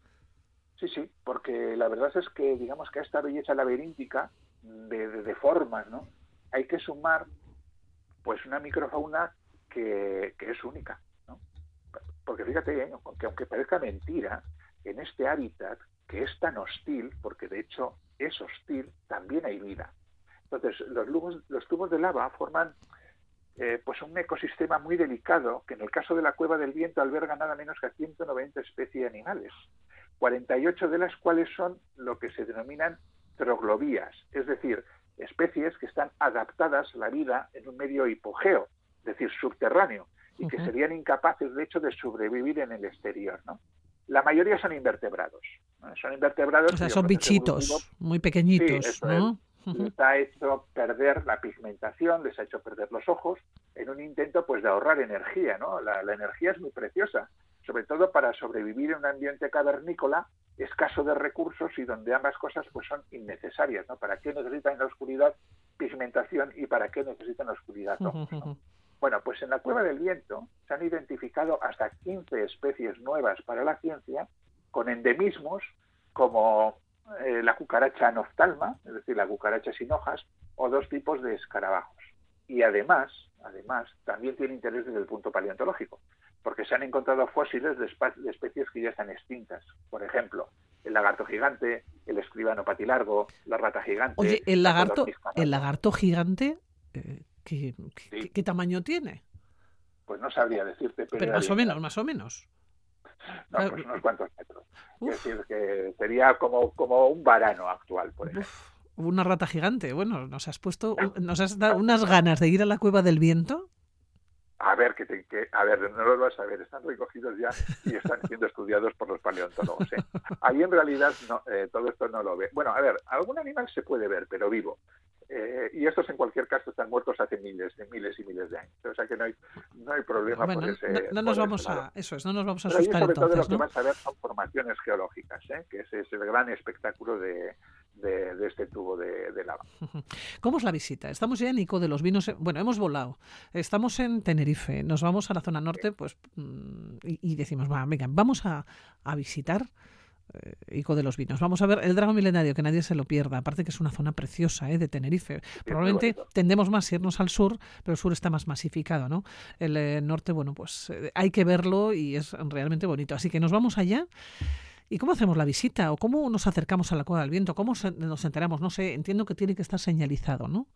Sí, sí, porque la verdad es que, digamos que a esta belleza laberíntica de, de, formas, ¿no? Hay que sumar, pues, una microfauna que, es única, ¿no? Porque fíjate, ¿eh? que aunque parezca mentira, en este hábitat que es tan hostil, porque de hecho es hostil, también hay vida. Entonces, los, los tubos de lava forman eh, pues un ecosistema muy delicado que en el caso de la cueva del viento alberga nada menos que 190 especies de animales, 48 de las cuales son lo que se denominan troglovías, es decir, especies que están adaptadas a la vida en un medio hipogeo, es decir, subterráneo, y que serían incapaces, de hecho, de sobrevivir en el exterior. ¿no? La mayoría son invertebrados. Son invertebrados. O sea, son bichitos, muy pequeñitos, ¿no? Les ha hecho perder la pigmentación, les ha hecho perder los ojos, en un intento pues de ahorrar energía, ¿no? La, la energía es muy preciosa, sobre todo para sobrevivir en un ambiente cavernícola escaso de recursos y donde ambas cosas pues son innecesarias, ¿no? ¿Para qué necesitan la oscuridad pigmentación y para qué necesitan la oscuridad Bueno, pues en la cueva del viento se han identificado hasta 15 especies nuevas para la ciencia con endemismos como eh, la cucaracha noftalma, es decir, la cucaracha sin hojas, o dos tipos de escarabajos. Y además, además, también tiene interés desde el punto paleontológico, porque se han encontrado fósiles de, especies que ya están extintas. Por ejemplo, el lagarto gigante, el escribano patilargo, la rata gigante. Oye, el lagarto, el lagarto gigante, eh, ¿qué, qué, tamaño tiene? Pues no sabría decirte. Pero, más o menos, más o menos. No, pues unos cuantos metros. Es decir, que sería como, como un varano actual, por ejemplo. una rata gigante. Bueno, nos has puesto, nos has dado unas ganas de ir a la cueva del viento. A ver, que, que, a ver, no lo vas a ver, están recogidos ya y están siendo estudiados por los paleontólogos. ¿eh? Ahí en realidad no, eh, todo esto no lo ve. Bueno, a ver, algún animal se puede ver, pero vivo. Eh, y estos en cualquier caso están muertos hace miles, de miles y miles de años. O sea que no hay, no hay problema por ese. No, nos vamos a, eso es, no nos vamos a asustar sobre todo lo que vas a ver son formaciones geológicas, ¿eh? que ese es el gran espectáculo de, de, este tubo de, lava. *laughs* ¿Cómo es la visita? Estamos ya en Ico de los Vinos. Bueno, hemos volado. Estamos en Tenerife. Nos vamos a la zona norte, pues, mm, y, decimos, venga, vamos a, a visitar eh, Ico de los Vinos. Vamos a ver el Drago Milenario, que nadie se lo pierda. Aparte que es una zona preciosa ¿eh? de Tenerife. Probablemente tendemos más a irnos al sur, pero el sur está más masificado, ¿no? El eh, norte, bueno, pues eh, hay que verlo y es realmente bonito. Así que nos vamos allá. ¿Y cómo hacemos la visita? ¿O cómo nos acercamos a la Cueva del Viento? ¿Cómo nos enteramos? No sé, entiendo que tiene que estar señalizado, ¿no?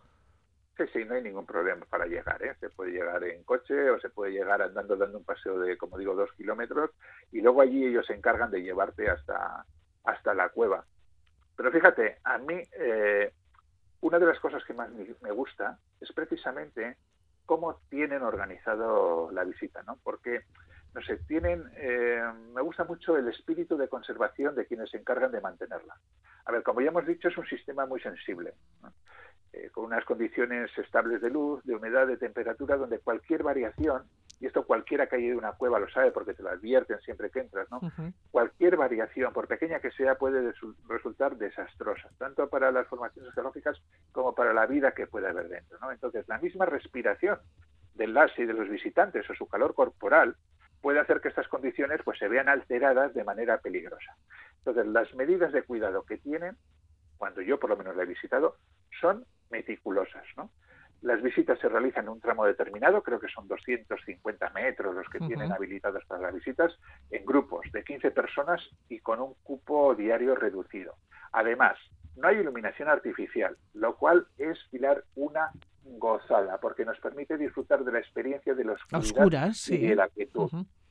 Sí, sí, no hay ningún problema para llegar. ¿eh? Se puede llegar en coche o se puede llegar andando, dando un paseo de, como digo, dos kilómetros y luego allí ellos se encargan de llevarte hasta, hasta la cueva. Pero fíjate, a mí eh, una de las cosas que más me gusta es precisamente cómo tienen organizado la visita, ¿no? Porque, no sé, tienen, eh, me gusta mucho el espíritu de conservación de quienes se encargan de mantenerla. A ver, como ya hemos dicho, es un sistema muy sensible. ¿no? Eh, con unas condiciones estables de luz, de humedad, de temperatura, donde cualquier variación, y esto cualquiera que haya ido a una cueva lo sabe porque te lo advierten siempre que entras, ¿no? Cualquier variación, por pequeña que sea, puede resultar desastrosa, tanto para las formaciones geológicas como para la vida que puede haber dentro, ¿no? Entonces, la misma respiración del LASI y de los visitantes o su calor corporal puede hacer que estas condiciones pues se vean alteradas de manera peligrosa. Entonces, las medidas de cuidado que tienen, cuando yo por lo menos la he visitado, son meticulosas. ¿no? Las visitas se realizan en un tramo determinado, creo que son 250 metros los que tienen habilitados para las visitas, en grupos de 15 personas y con un cupo diario reducido. Además, no hay iluminación artificial, lo cual es, Pilar, una gozada, porque nos permite disfrutar de la experiencia de los oscuras sí. y de la quietud.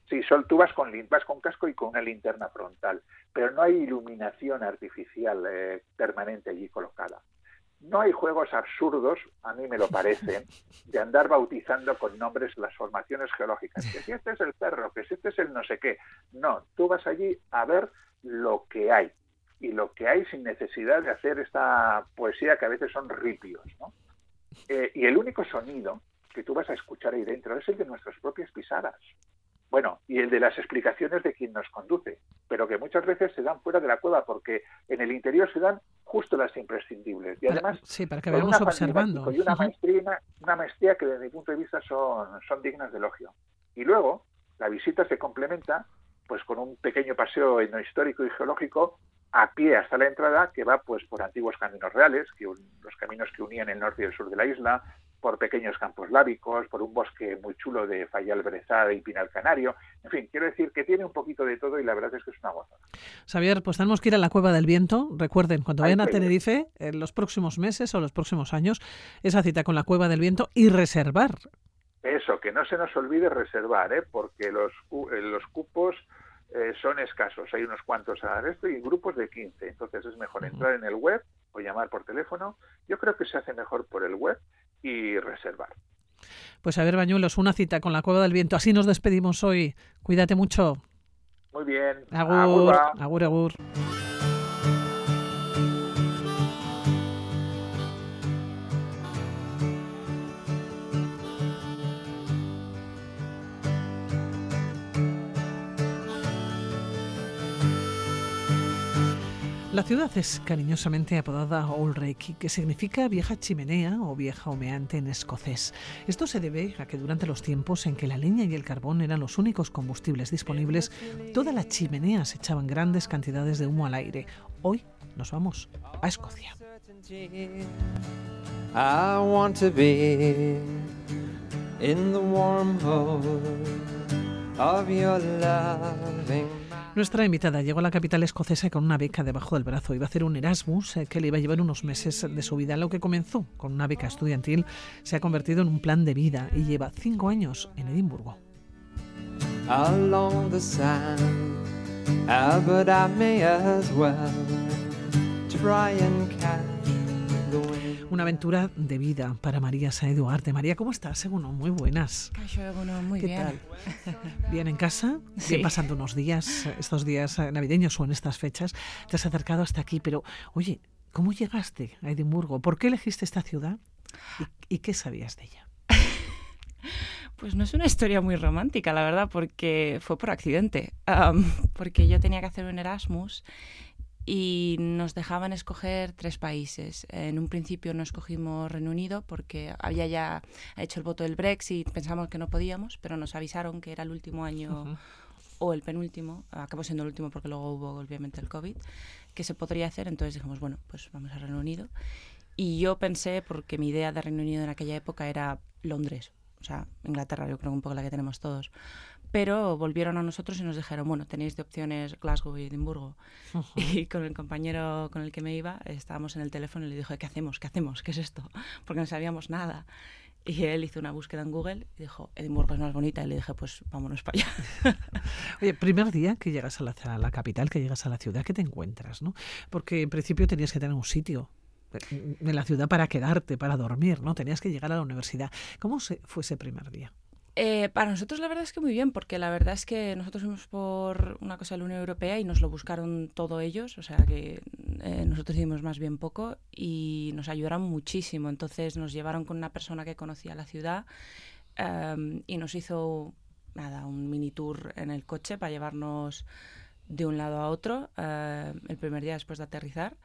Sí, sol, tú vas con, vas con casco y con una linterna frontal, pero no hay iluminación artificial eh, permanente allí colocada. No hay juegos absurdos, a mí me lo parecen, *laughs* de andar bautizando con nombres las formaciones geológicas. Que si este es el perro, que si este es el no sé qué. No, tú vas allí a ver lo que hay. Y lo que hay sin necesidad de hacer esta poesía que a veces son ripios. ¿no? Eh, y el único sonido que tú vas a escuchar ahí dentro es el de nuestras propias pisadas. Bueno, y el de las explicaciones de quien nos conduce, pero que muchas veces se dan fuera de la cueva porque en el interior se dan justo las imprescindibles. Y además, sí, para que vayamos observando. Y una maestría, una maestría que desde mi punto de vista son, son dignas de elogio. Y luego, la visita se complementa pues con un pequeño paseo etnohistórico y geológico a pie hasta la entrada que va pues por antiguos caminos reales, que los caminos que unían el norte y el sur de la isla, por pequeños campos lábicos, por un bosque muy chulo de Fayal Brezada y Pinal Canario. En fin, quiero decir que tiene un poquito de todo y la verdad es que es una gozada. Xavier, pues tenemos que ir a la Cueva del Viento. Recuerden, cuando vayan a Tenerife, en los próximos meses o los próximos años, esa cita con la Cueva del Viento y reservar. Eso, que no se nos olvide reservar, ¿eh? porque los, eh, los cupos eh, son escasos. Hay unos cuantos a esto y grupos de 15. Entonces es mejor entrar en el web o llamar por teléfono. Yo creo que se hace mejor por el web y reservar. Pues a ver, Bañuelos, una cita con la Cueva del Viento. Así nos despedimos hoy. Cuídate mucho. Muy bien. Agur, agur, agur. La ciudad es cariñosamente apodada Olrek, que significa vieja chimenea o vieja humeante en escocés. Esto se debe a que durante los tiempos en que la leña y el carbón eran los únicos combustibles disponibles, toda la chimenea se echaban grandes cantidades de humo al aire. Hoy nos vamos a Escocia. Nuestra invitada llegó a la capital escocesa con una beca debajo del brazo. Iba a hacer un Erasmus eh, que le iba a llevar unos meses de su vida. Lo que comenzó con una beca estudiantil se ha convertido en un plan de vida y lleva cinco años en Edimburgo. Una aventura de vida para María Saez Duarte. María, ¿cómo estás? Según muy buenas. muy ¿Qué bien. tal? *laughs* ¿Bien en casa? Bien pasando unos días, estos días navideños o en estas fechas. Te has acercado hasta aquí, pero oye, ¿cómo llegaste a Edimburgo? ¿Por qué elegiste esta ciudad? ¿Y, y qué sabías de ella? *laughs* Pues no es una historia muy romántica, la verdad, porque fue por accidente. Um, porque yo tenía que hacer un Erasmus y nos dejaban escoger tres países. En un principio no escogimos Reino Unido porque había ya hecho el voto del Brexit, pensamos que no podíamos, pero nos avisaron que era el último año uh -huh. o el penúltimo, acabó siendo el último porque luego hubo obviamente el COVID, que se podría hacer, entonces dijimos, bueno, pues vamos a Reino Unido. Y yo pensé, porque mi idea de Reino Unido en aquella época era Londres, o sea, Inglaterra, yo creo un poco la que tenemos todos. Pero volvieron a nosotros y nos dijeron, bueno, tenéis de opciones Glasgow y Edimburgo. Uh *laughs* -huh. Y con el compañero con el que me iba, estábamos en el teléfono y le dije, ¿qué hacemos? ¿Qué hacemos? ¿Qué es esto? *laughs* Porque no sabíamos nada. Y él hizo una búsqueda en Google y dijo, Edimburgo es más bonita. Y le dije, pues vámonos para allá. *laughs* Oye, primer día que llegas a la, a la capital, que llegas a la ciudad, ¿qué te encuentras? ¿no? Porque en principio tenías que tener un sitio en la ciudad para quedarte, para dormir, ¿no? Tenías que llegar a la universidad. ¿Cómo se, fue ese primer día? Eh, para nosotros la verdad es que muy bien, porque la verdad es que nosotros fuimos por una cosa de la Unión Europea y nos lo buscaron todo ellos, o sea que eh, nosotros hicimos más bien poco y nos ayudaron muchísimo. Entonces nos llevaron con una persona que conocía la ciudad um, y nos hizo nada, un mini tour en el coche para llevarnos de un lado a otro uh, el primer día después de aterrizar.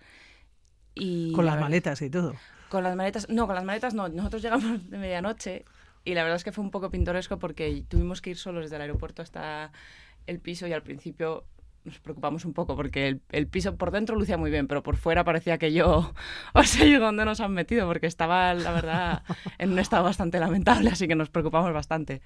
Y con las maletas y todo. Con las maletas, no, con las maletas no. Nosotros llegamos de medianoche y la verdad es que fue un poco pintoresco porque tuvimos que ir solos desde el aeropuerto hasta el piso y al principio nos preocupamos un poco porque el, el piso por dentro lucía muy bien, pero por fuera parecía que yo, o sea, yo dónde nos han metido porque estaba, la verdad, en un estado bastante lamentable, así que nos preocupamos bastante.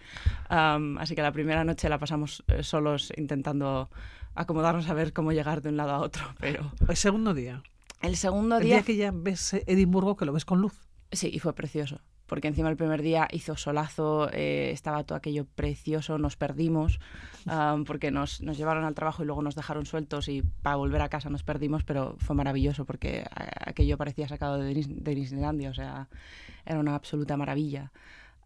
Um, así que la primera noche la pasamos eh, solos intentando acomodarnos a ver cómo llegar de un lado a otro, *laughs* pero... El segundo día. El segundo el día... día que ya ves Edimburgo, que lo ves con luz. Sí, y fue precioso porque encima el primer día hizo solazo, eh, estaba todo aquello precioso, nos perdimos, um, porque nos, nos, llevaron al trabajo y luego nos dejaron sueltos y para volver a casa nos perdimos, pero fue maravilloso porque aquello parecía sacado de, Disneylandia, o sea, era una absoluta maravilla.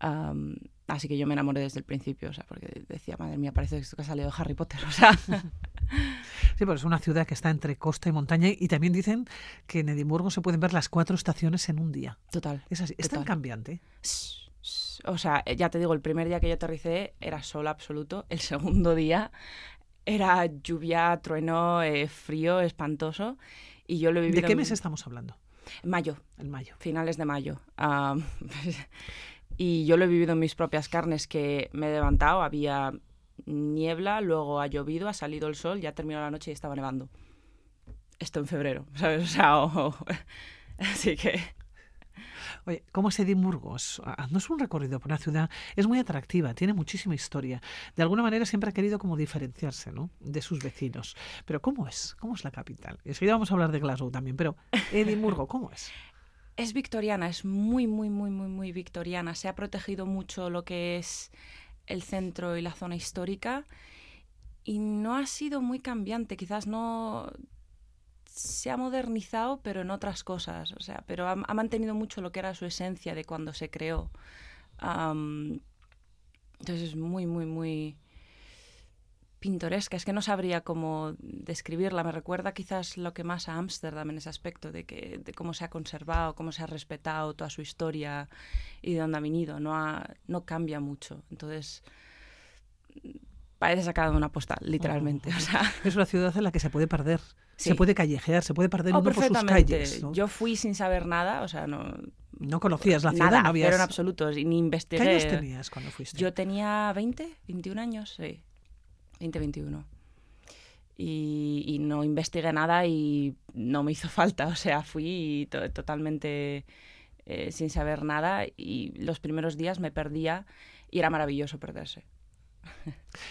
Um, así que yo me enamoré desde el principio, o sea, porque decía, madre mía, parece que esto que ha salido de Harry Potter, *laughs* o sea... Sí, pero es una ciudad que está entre costa y montaña y también dicen que en Edimburgo se pueden ver las cuatro estaciones en un día. Total. Es así, es total. tan cambiante. O sea, ya te digo, el primer día que yo aterricé era sol absoluto, el *laughs* segundo día era lluvia, trueno, eh, frío, espantoso y yo lo he vivido... ¿De qué mes estamos hablando? Mayo. En mayo. Finales de mayo. Um, *laughs* y yo lo he vivido en mis propias carnes, que me he levantado, había niebla, luego ha llovido, ha salido el sol, ya ha terminado la noche y estaba nevando. Esto en febrero, *laughs* ¿sabes? O sea, o, o, *laughs* así que... Oye, ¿cómo es Edimburgo? No es un recorrido por una ciudad, es muy atractiva, tiene muchísima historia. De alguna manera siempre ha querido como diferenciarse, ¿no? De sus vecinos. Pero ¿cómo es? ¿Cómo es la capital? Y enseguida vamos a hablar de Glasgow también, pero *laughs* Edimburgo, ¿cómo es? Es victoriana, es muy, muy, muy, muy, muy victoriana. Se ha protegido mucho lo que es el centro y la zona histórica y no ha sido muy cambiante. Quizás no se ha modernizado, pero en otras cosas. O sea, pero ha, mantenido mucho lo que era su esencia de cuando se creó. Entonces es muy, muy, muy pintoresca, es que no sabría cómo describirla. Me recuerda quizás lo que más a Ámsterdam en ese aspecto, de, que, de cómo se ha conservado, cómo se ha respetado toda su historia y de dónde ha venido. No, no cambia mucho. Entonces, parece sacada de una postal, literalmente. O sea, *laughs* es una ciudad en la que se puede perder. Se puede callejear, se puede perder oh, uno por sus calles. Yo fui sin saber nada, o sea, no... No conocías la ciudad, nada, no habías... pero en absoluto, ni investigué. ¿Qué años tenías cuando fuiste? Yo tenía 20, 21 años, sí. 2021. Y, y, no investigué nada y no me hizo *laughs* falta. O sea, fui totalmente eh, sin saber nada y los primeros días me perdía y era maravilloso perderse.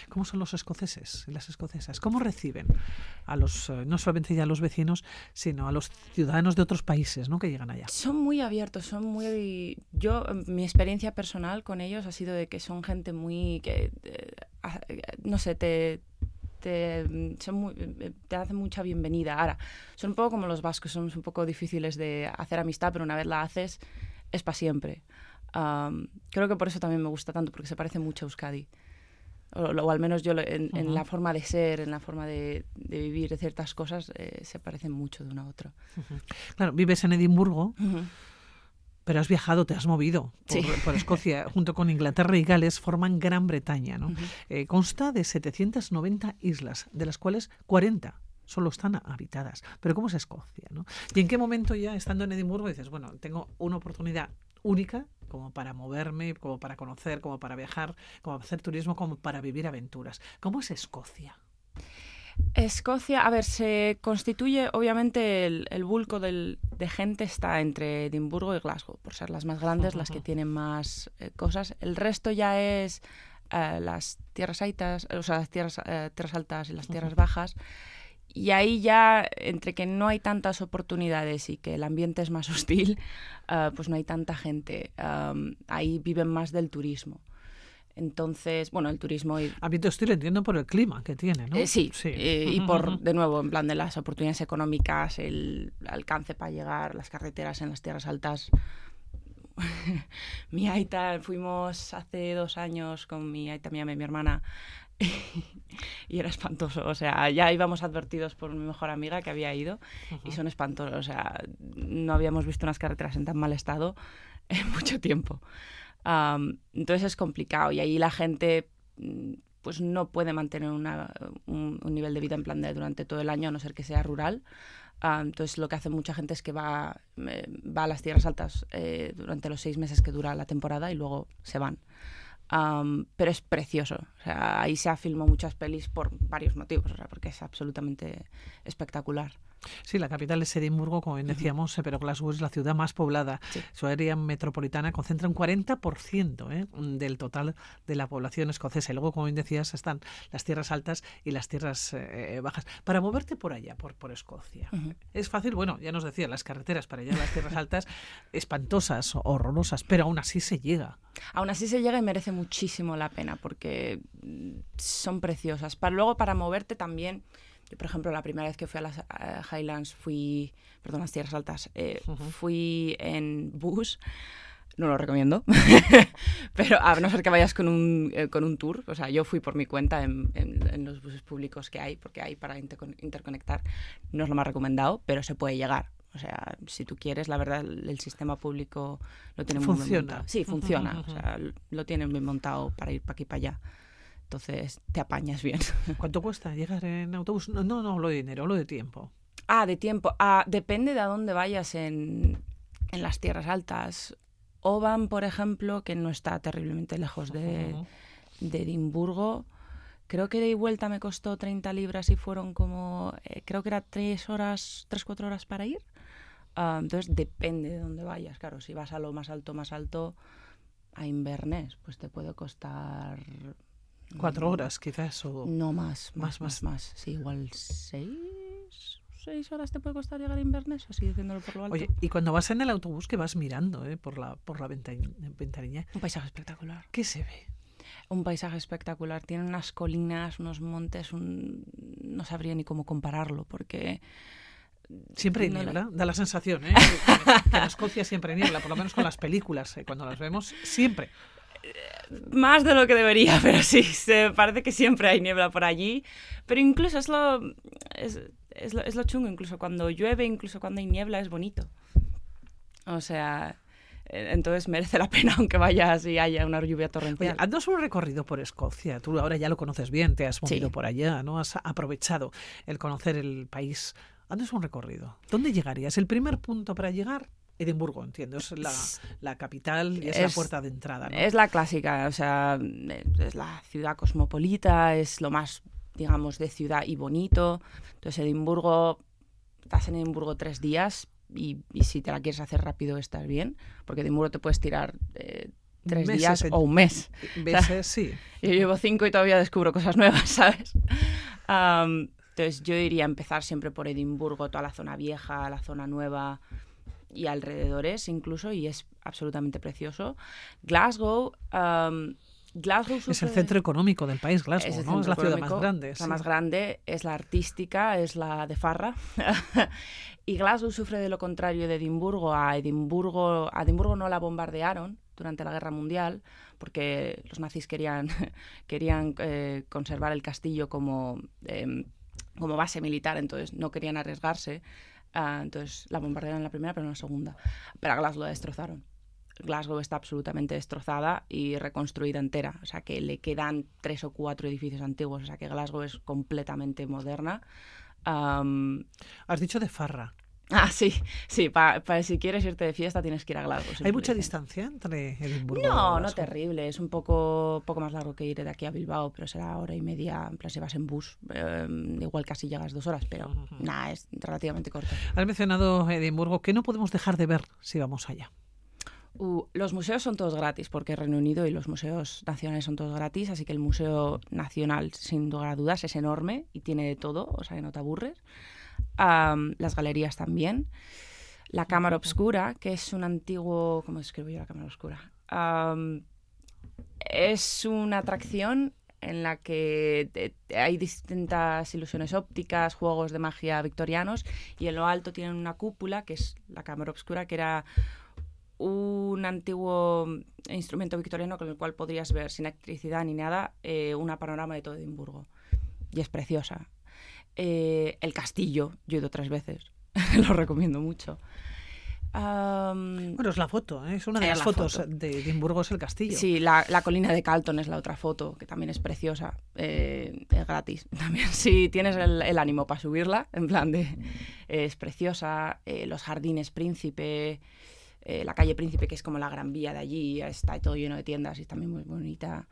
¿Cómo son los escoceses y las escocesas? ¿Cómo reciben a los, eh, no solamente ya a los vecinos, sino a los ciudadanos de otros países ¿no? que llegan allá? Son muy abiertos, son muy... Yo, mi experiencia personal con ellos ha sido de que son gente muy... que eh, No sé, te, te, son te hacen mucha bienvenida. Ahora, son un poco como los vascos, son un poco difíciles de hacer amistad, pero una vez la haces, es para siempre. creo que por eso también me gusta tanto, porque se parece mucho a Euskadi o, al menos yo en, la forma de ser, en la forma de, vivir de ciertas cosas, eh, se parecen mucho de una a otra. Claro, vives en Edimburgo. Pero has viajado, te has movido por, Escocia, *laughs* junto con Inglaterra y Gales, forman Gran Bretaña. ¿no? Eh, consta de 790 islas, de las cuales 40 solo están habitadas. Pero ¿cómo es Escocia? ¿no? ¿Y en qué momento ya, estando en Edimburgo, dices, bueno, tengo una oportunidad única como para moverme, como para conocer, como para viajar, como para hacer turismo, como para vivir aventuras. ¿Cómo es Escocia? Escocia, a ver, se constituye, obviamente, el, el bulco del, de gente está entre Edimburgo y Glasgow, por ser las más grandes, las que tienen más eh, cosas. El resto ya es eh, las tierras altas, o sea, las tierras, eh, tierras altas y las tierras bajas. Y ahí ya, entre que no hay tantas oportunidades y que el ambiente es más *laughs* hostil, uh, pues no hay tanta gente. Um, ahí viven más del turismo. Entonces, bueno, el turismo... Y... Ambiente hostil entiendo por el clima que tiene, ¿no? Eh, sí, sí. Eh, y por, *laughs* de nuevo, en plan de las oportunidades económicas, el alcance para llegar, las carreteras en las tierras altas. *laughs* mi aita, fuimos hace dos años con mi aita, mi, mi hermana, *laughs* y era espantoso. O sea, ya íbamos advertidos por mi mejor amiga que había ido y son espantosos. O sea, no habíamos visto unas carreteras en tan mal estado en *laughs* mucho tiempo. entonces es complicado y ahí la gente mm, pues no puede mantener una, un, nivel de vida en plan de durante todo el año a no ser que sea rural. entonces lo que hace mucha gente es que va, eh, va a las tierras altas eh, durante los seis meses que dura la temporada y luego se van pero es precioso. O sea, ahí se ha filmado muchas pelis por varios motivos, o sea, porque es absolutamente espectacular. Sí, la capital es Edimburgo, como bien decíamos, pero Glasgow es la ciudad más poblada. Su área metropolitana concentra un 40% ¿eh? del total de la población escocesa. Y luego, como bien decías, están las tierras altas y las tierras eh, bajas. Para moverte por allá, por, por Escocia, es fácil, bueno, ya nos decía, las carreteras para allá a las tierras altas, *laughs* espantosas, horrorosas, pero aún así se llega. Aún así se llega y merece muchísimo la pena porque mm, son preciosas. Para luego, para moverte también por ejemplo, la primera vez que fui a las Highlands fui, perdón, las Tierras Altas, eh, fui en bus. No lo recomiendo, *laughs* pero a no ser que vayas con un, eh, con un tour, o sea, yo fui por mi cuenta en, en, los buses públicos que hay, porque hay para interconectar, no es lo más recomendado, pero se puede llegar. O sea, si tú quieres, la verdad, el sistema público lo tiene muy bien montado. Sí, funciona. O sea, lo tienen bien montado para ir para aquí y para allá entonces te apañas bien. *laughs* ¿Cuánto cuesta llegar en autobús? No, no, no hablo de dinero, hablo de tiempo. Ah, de tiempo. Ah, depende de a dónde vayas en, en las tierras altas. Oban, por ejemplo, que no está terriblemente lejos de, de Edimburgo. Creo que de y vuelta me costó 30 libras y fueron como, eh, creo que era 3 horas, 3, 4 horas para ir. Ah, entonces depende de dónde vayas. Claro, si vas a lo más alto, más alto, a Inverness, pues te puede costar Cuatro horas, quizás. O... No más, más, más, más. Sí, igual seis, seis horas te puede costar llegar a Inverness, así diciéndolo por lo alto. Oye, y cuando vas en el autobús que vas mirando eh, por la, por la ventanilla. Un paisaje espectacular. ¿Qué se ve? Un paisaje espectacular. Tiene unas colinas, unos montes, un... no sabría ni cómo compararlo, porque... Siempre hay niebla, da la sensación, ¿eh? *laughs* que, en Escocia siempre hay niebla, por lo menos con las películas, eh, cuando las vemos, siempre. Más de lo que debería, *laughs* pero sí, se, parece que siempre hay niebla por allí. Pero incluso es lo, es, es, lo, es lo chungo, incluso cuando llueve, incluso cuando hay niebla, es bonito. O sea, eh, entonces merece la pena *laughs* aunque vayas y haya una lluvia torrencial. Oye, haznos un recorrido por Escocia. Tú ahora ya lo conoces bien, te has movido Sí. por allá, ¿no? Has aprovechado el conocer el país. Haznos un recorrido. ¿Dónde llegarías? El primer punto para llegar, Edimburgo, entiendo. Es la, la capital y es, la puerta de entrada, ¿no? Es la clásica, o sea, es la ciudad cosmopolita, es lo más, digamos, de ciudad y bonito. Entonces, Edimburgo, estás en Edimburgo tres días y, y si te la quieres hacer rápido estás bien, porque Edimburgo te puedes tirar eh, tres Meses días o un mes. *laughs* Veces, sí. *laughs* Yo llevo cinco y todavía descubro cosas nuevas, *laughs* ¿sabes? Entonces yo diría empezar siempre por Edimburgo, toda la zona vieja, la zona nueva y alrededores incluso, y es absolutamente precioso. Glasgow, am, Glasgow Es el centro económico del país, Glasgow, es ¿no? Es la ciudad más grande. es La sí. más grande, es la artística, es la de farra. *laughs* y Glasgow sufre de lo contrario de Edimburgo. A Edimburgo, a Edimburgo no la bombardearon durante la Guerra Mundial porque los nazis querían, *laughs* querían eh, conservar el castillo como, em, como base militar, entonces no querían arriesgarse. Ah, entonces la bombardearon en la primera, pero en la segunda. Pero a Glasgow la destrozaron. Glasgow está absolutamente destrozada y reconstruida entera. O sea que le quedan tres o cuatro edificios antiguos. O sea que Glasgow es completamente moderna. Has dicho de Farra. Ah, sí, sí. Para si quieres irte de fiesta tienes que ir a Glasgow. ¿Hay mucha distancia entre Edimburgo y No, no Glasgow? terrible. Es un poco, poco más largo que ir de aquí a Bilbao, pero será hora y media. En plan, si vas en bus, eh, igual casi llegas dos horas, pero Ujú. nada, es relativamente corto. Has mencionado Edimburgo. ¿Qué no podemos dejar de ver si vamos allá? Uh, los museos son todos gratis, porque Reino Unido y los museos nacionales son todos gratis, así que el Museo Nacional, sin lugar a dudas, es enorme y tiene de todo, o sea que no te aburres. Las galerías también. La Cámara Obscura, que es un antiguo... ¿Cómo escribo yo la Cámara Obscura? Es una atracción en la que hay distintas ilusiones ópticas, juegos de magia victorianos, y en lo alto tienen una cúpula, que es la Cámara Obscura, que era un antiguo instrumento victoriano con el cual podrías ver sin electricidad ni nada eh, una panorama de todo Edimburgo. Y es preciosa. Eh, el castillo, yo he ido tres veces, *laughs* lo recomiendo mucho. Bueno, es la foto, ¿eh? es una de las la fotos foto. de Edimburgo, es el castillo. Sí, la, la colina de Calton es la otra foto, que también es preciosa. eh, es gratis. *laughs* También, si tienes el, el ánimo para subirla, en plan de. es preciosa. eh, los jardines Príncipe, eh, la calle Príncipe, que es como la gran vía de allí, está todo lleno de tiendas y es también muy bonita.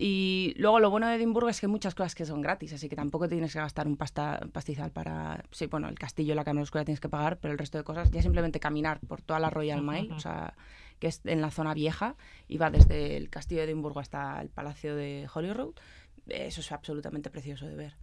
Y luego lo bueno de Edimburgo es que hay muchas cosas que son gratis, así que tampoco tienes que gastar un pasta, pastizal para... Sí, bueno, el castillo la cámara oscura tienes que pagar, pero el resto de cosas ya simplemente caminar por toda la Royal Mile, o sea, que es en la zona vieja, y va desde el castillo de Edimburgo hasta el palacio de Holyrood, eso es absolutamente precioso de ver.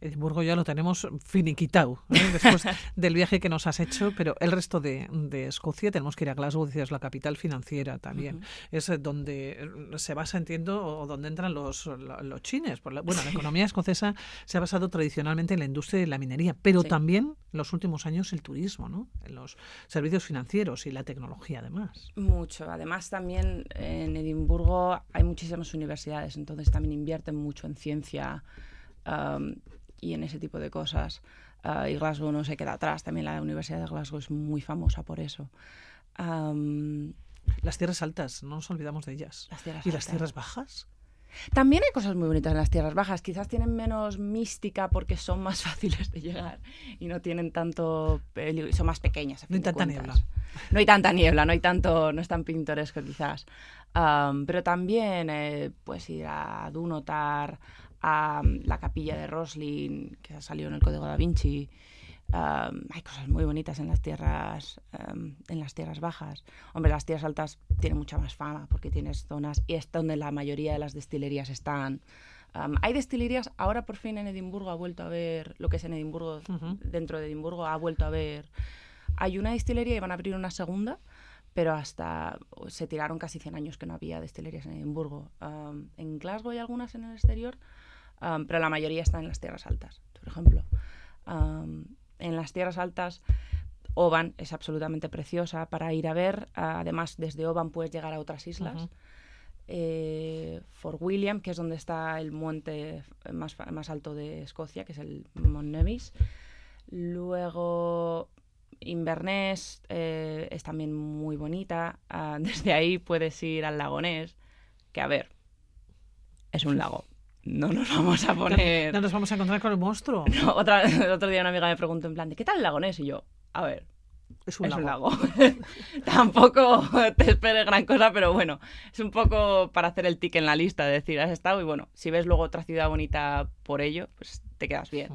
Edimburgo ya lo tenemos finiquitado ¿eh? *laughs* después del viaje que nos has hecho, pero el resto de, de Escocia tenemos que ir a Glasgow, dices, la capital financiera también. Es donde se basa, entiendo, o donde entran los, lo- los chines. Por la- bueno, la economía escocesa se ha basado tradicionalmente en la industria de la minería, pero Sí. también en los últimos años el turismo, ¿no? En los servicios financieros y la tecnología, además. Mucho. Además, también en Edimburgo hay muchísimas universidades, entonces también invierten mucho en ciencia am, y en ese tipo de cosas. Ah, y Glasgow no se queda atrás. También la Universidad de Glasgow es muy famosa por eso. Am, Las tierras altas, no nos olvidamos de ellas. las ¿Y las altas. tierras bajas? También hay cosas muy bonitas en las tierras bajas. Quizás tienen menos mística porque son más *laughs* fáciles de llegar y no tienen tanto peligro. Son más pequeñas. a No hay tanta cuentas. niebla. No hay tanta niebla, no hay tanto, no es tan pintoresco quizás. Am, pero también eh, puedes ir a Dunotar, a mm, la capilla de Roslin, que ha salido en el Código da Vinci. Am, hay cosas muy bonitas en las tierras am, en las tierras bajas. Hombre, las tierras altas tienen mucha más fama porque tienes zonas y es donde la mayoría de las destilerías están. Am, hay destilerías, ahora por fin en Edimburgo ha vuelto a ver lo que es en Edimburgo, Ujú. dentro de Edimburgo ha vuelto a ver. Hay una destilería y van a abrir una segunda, pero hasta se tiraron casi 100 años que no había destilerías en Edimburgo. En Glasgow hay algunas en el exterior, pero la mayoría están en las tierras altas, por ejemplo. En las tierras altas Oban es absolutamente preciosa para ir a ver. Además, desde Oban puedes llegar a otras islas. Eh, Fort William, que es donde está el monte más, más alto de Escocia, que es el Mont Nevis. Luego Inverness eh, es también muy bonita. Ah, *laughs* desde ahí puedes ir al lagonés, que a ver, es un lago. No nos vamos a poner... No, nos vamos a encontrar con el monstruo. *laughs* otra, el otro día una amiga me preguntó en plan, ¿de qué tal el lagonés? Y yo, a ver, es un es lago. Un lago. *laughs* Tampoco *laughs* te esperes gran cosa, pero bueno, es un poco para hacer el tic en la lista, de decir, has estado y bueno, si ves luego otra ciudad bonita por ello, pues te quedas bien.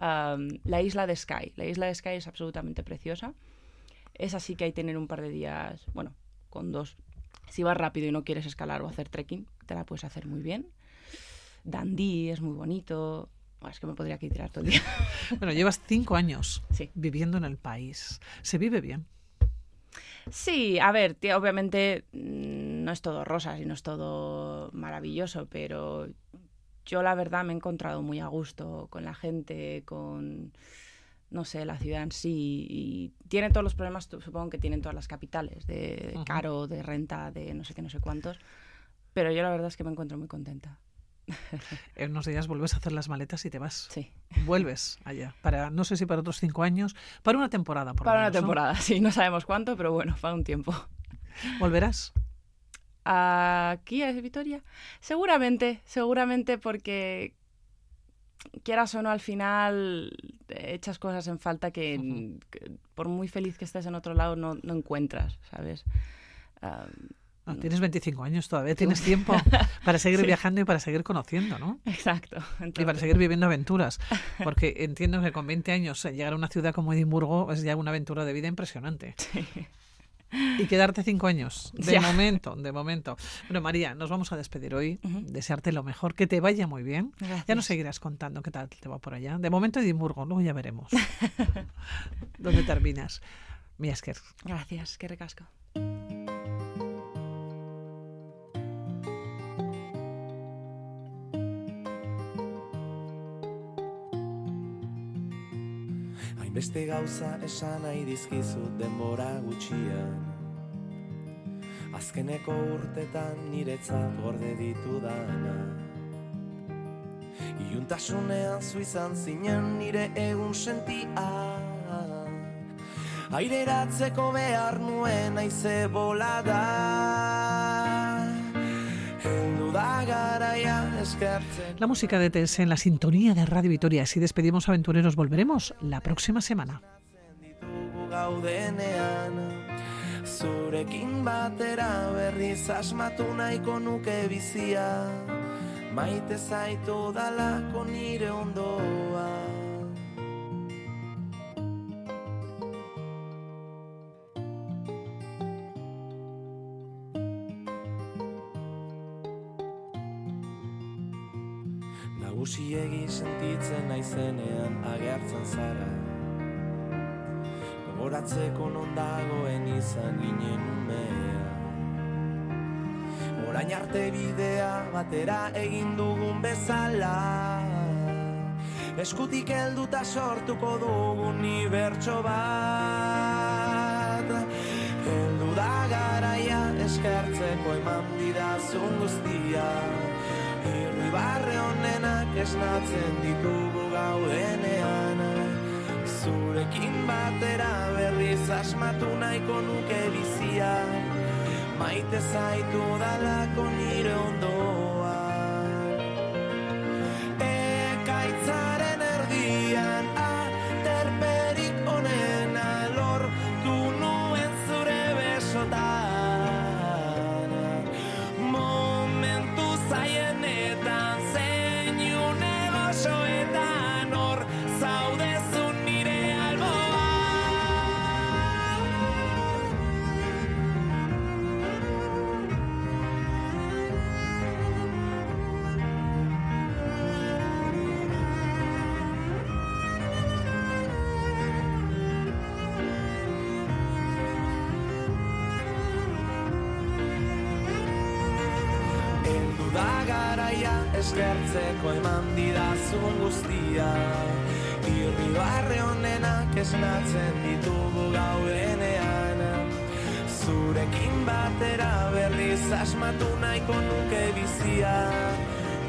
Um, la isla de Sky. La isla de Sky es absolutamente preciosa. Es así que hay que tener un par de días, bueno, con dos. Si vas rápido y no quieres escalar o hacer trekking, te la puedes hacer muy bien. Dundee es muy bonito. Bueno, es que me podría aquí tirar todo el día. *laughs* Bueno, llevas cinco años Sí. viviendo en el país. ¿Se vive bien? Sí, a ver, tío, obviamente mm, no es todo rosas y no es todo maravilloso, pero yo la verdad me he encontrado muy a gusto con la gente, con, no sé, la ciudad en sí. Y tiene todos los problemas, supongo que tienen todas las capitales, de caro, de renta, de no sé qué, no sé cuántos. Pero yo la verdad es que me encuentro muy contenta. *laughs* En unos días vuelves a hacer las maletas y te vas. Sí. Vuelves allá. Para, no sé si para otros cinco años, para una temporada, por Para una temporada, *laughs* sí, no sabemos cuánto, pero bueno, para un tiempo. *laughs* ¿Volverás? aquí a Vitoria? Seguramente, seguramente porque quieras o no, al final echas cosas en falta que, por muy feliz que estés en otro lado no, no encuentras, ¿sabes? Ah, tienes 25 años todavía, tienes tiempo *laughs* para seguir Sí. viajando y para seguir conociendo, ¿no? exacto. Y para seguir viviendo aventuras. Porque *laughs* entiendo que con 20 años eh, llegar a una ciudad como Edimburgo es ya una aventura de vida impresionante. sí. Y quedarte cinco años, de Ya. momento, de momento. Bueno, María, nos vamos a despedir hoy. Desearte lo mejor, que te vaya muy bien. Ya nos Gracias. seguirás contando qué tal te va por allá. De momento Edimburgo, luego ya veremos *laughs* dónde terminas. Mi Esker. Gracias, qué recasco. Hainbeste gauza esan nahi dizkizut denbora gutxian. Azkeneko urtetan niretzat gorde ditudana Iuntasunean zu izan zinen nire egun sentia. Aireratzeko behar nuen aize bolada La música de TS en la sintonía de Radio Vitoria. Así despedimos aventureros. Volveremos la próxima semana. ditugu gaudenean Zurekin batera berriz asmatu nahiko nuke bizia Maite zaitu dalako nire ondoa agertzen zara. Gogoratzeko non dagoen izan ginen umea. Orain arte bidea batera egin dugun bezala. Eskutik helduta sortuko dugu unibertso bat. Heldu da garaia eskertzeko eman didazun guztia. Irribarre honenak esnatzen ditugu gaudenean Zurekin batera berriz asmatu nahiko nuke bizia. Maite zaitu dalako nire ondoa eskertzeko eman didazun guztia Irri barre honenak esnatzen ditugu gaudenean Zurekin batera berriz asmatu nahiko nuke bizia.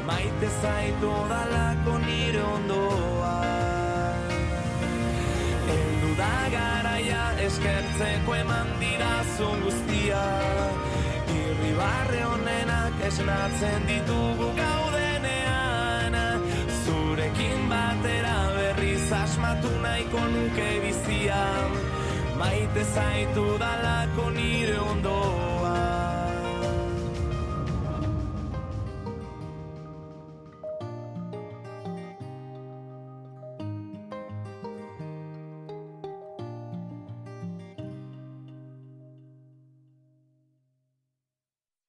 Maite zaitu dalako nire ondoa. Eldu da garaia eskertzeko eman dirazun guztia. Irri barre honenak esnatzen ditugu gaudenean asmatu nahiko nuke bizia Maite zaitu dalako nire ondoa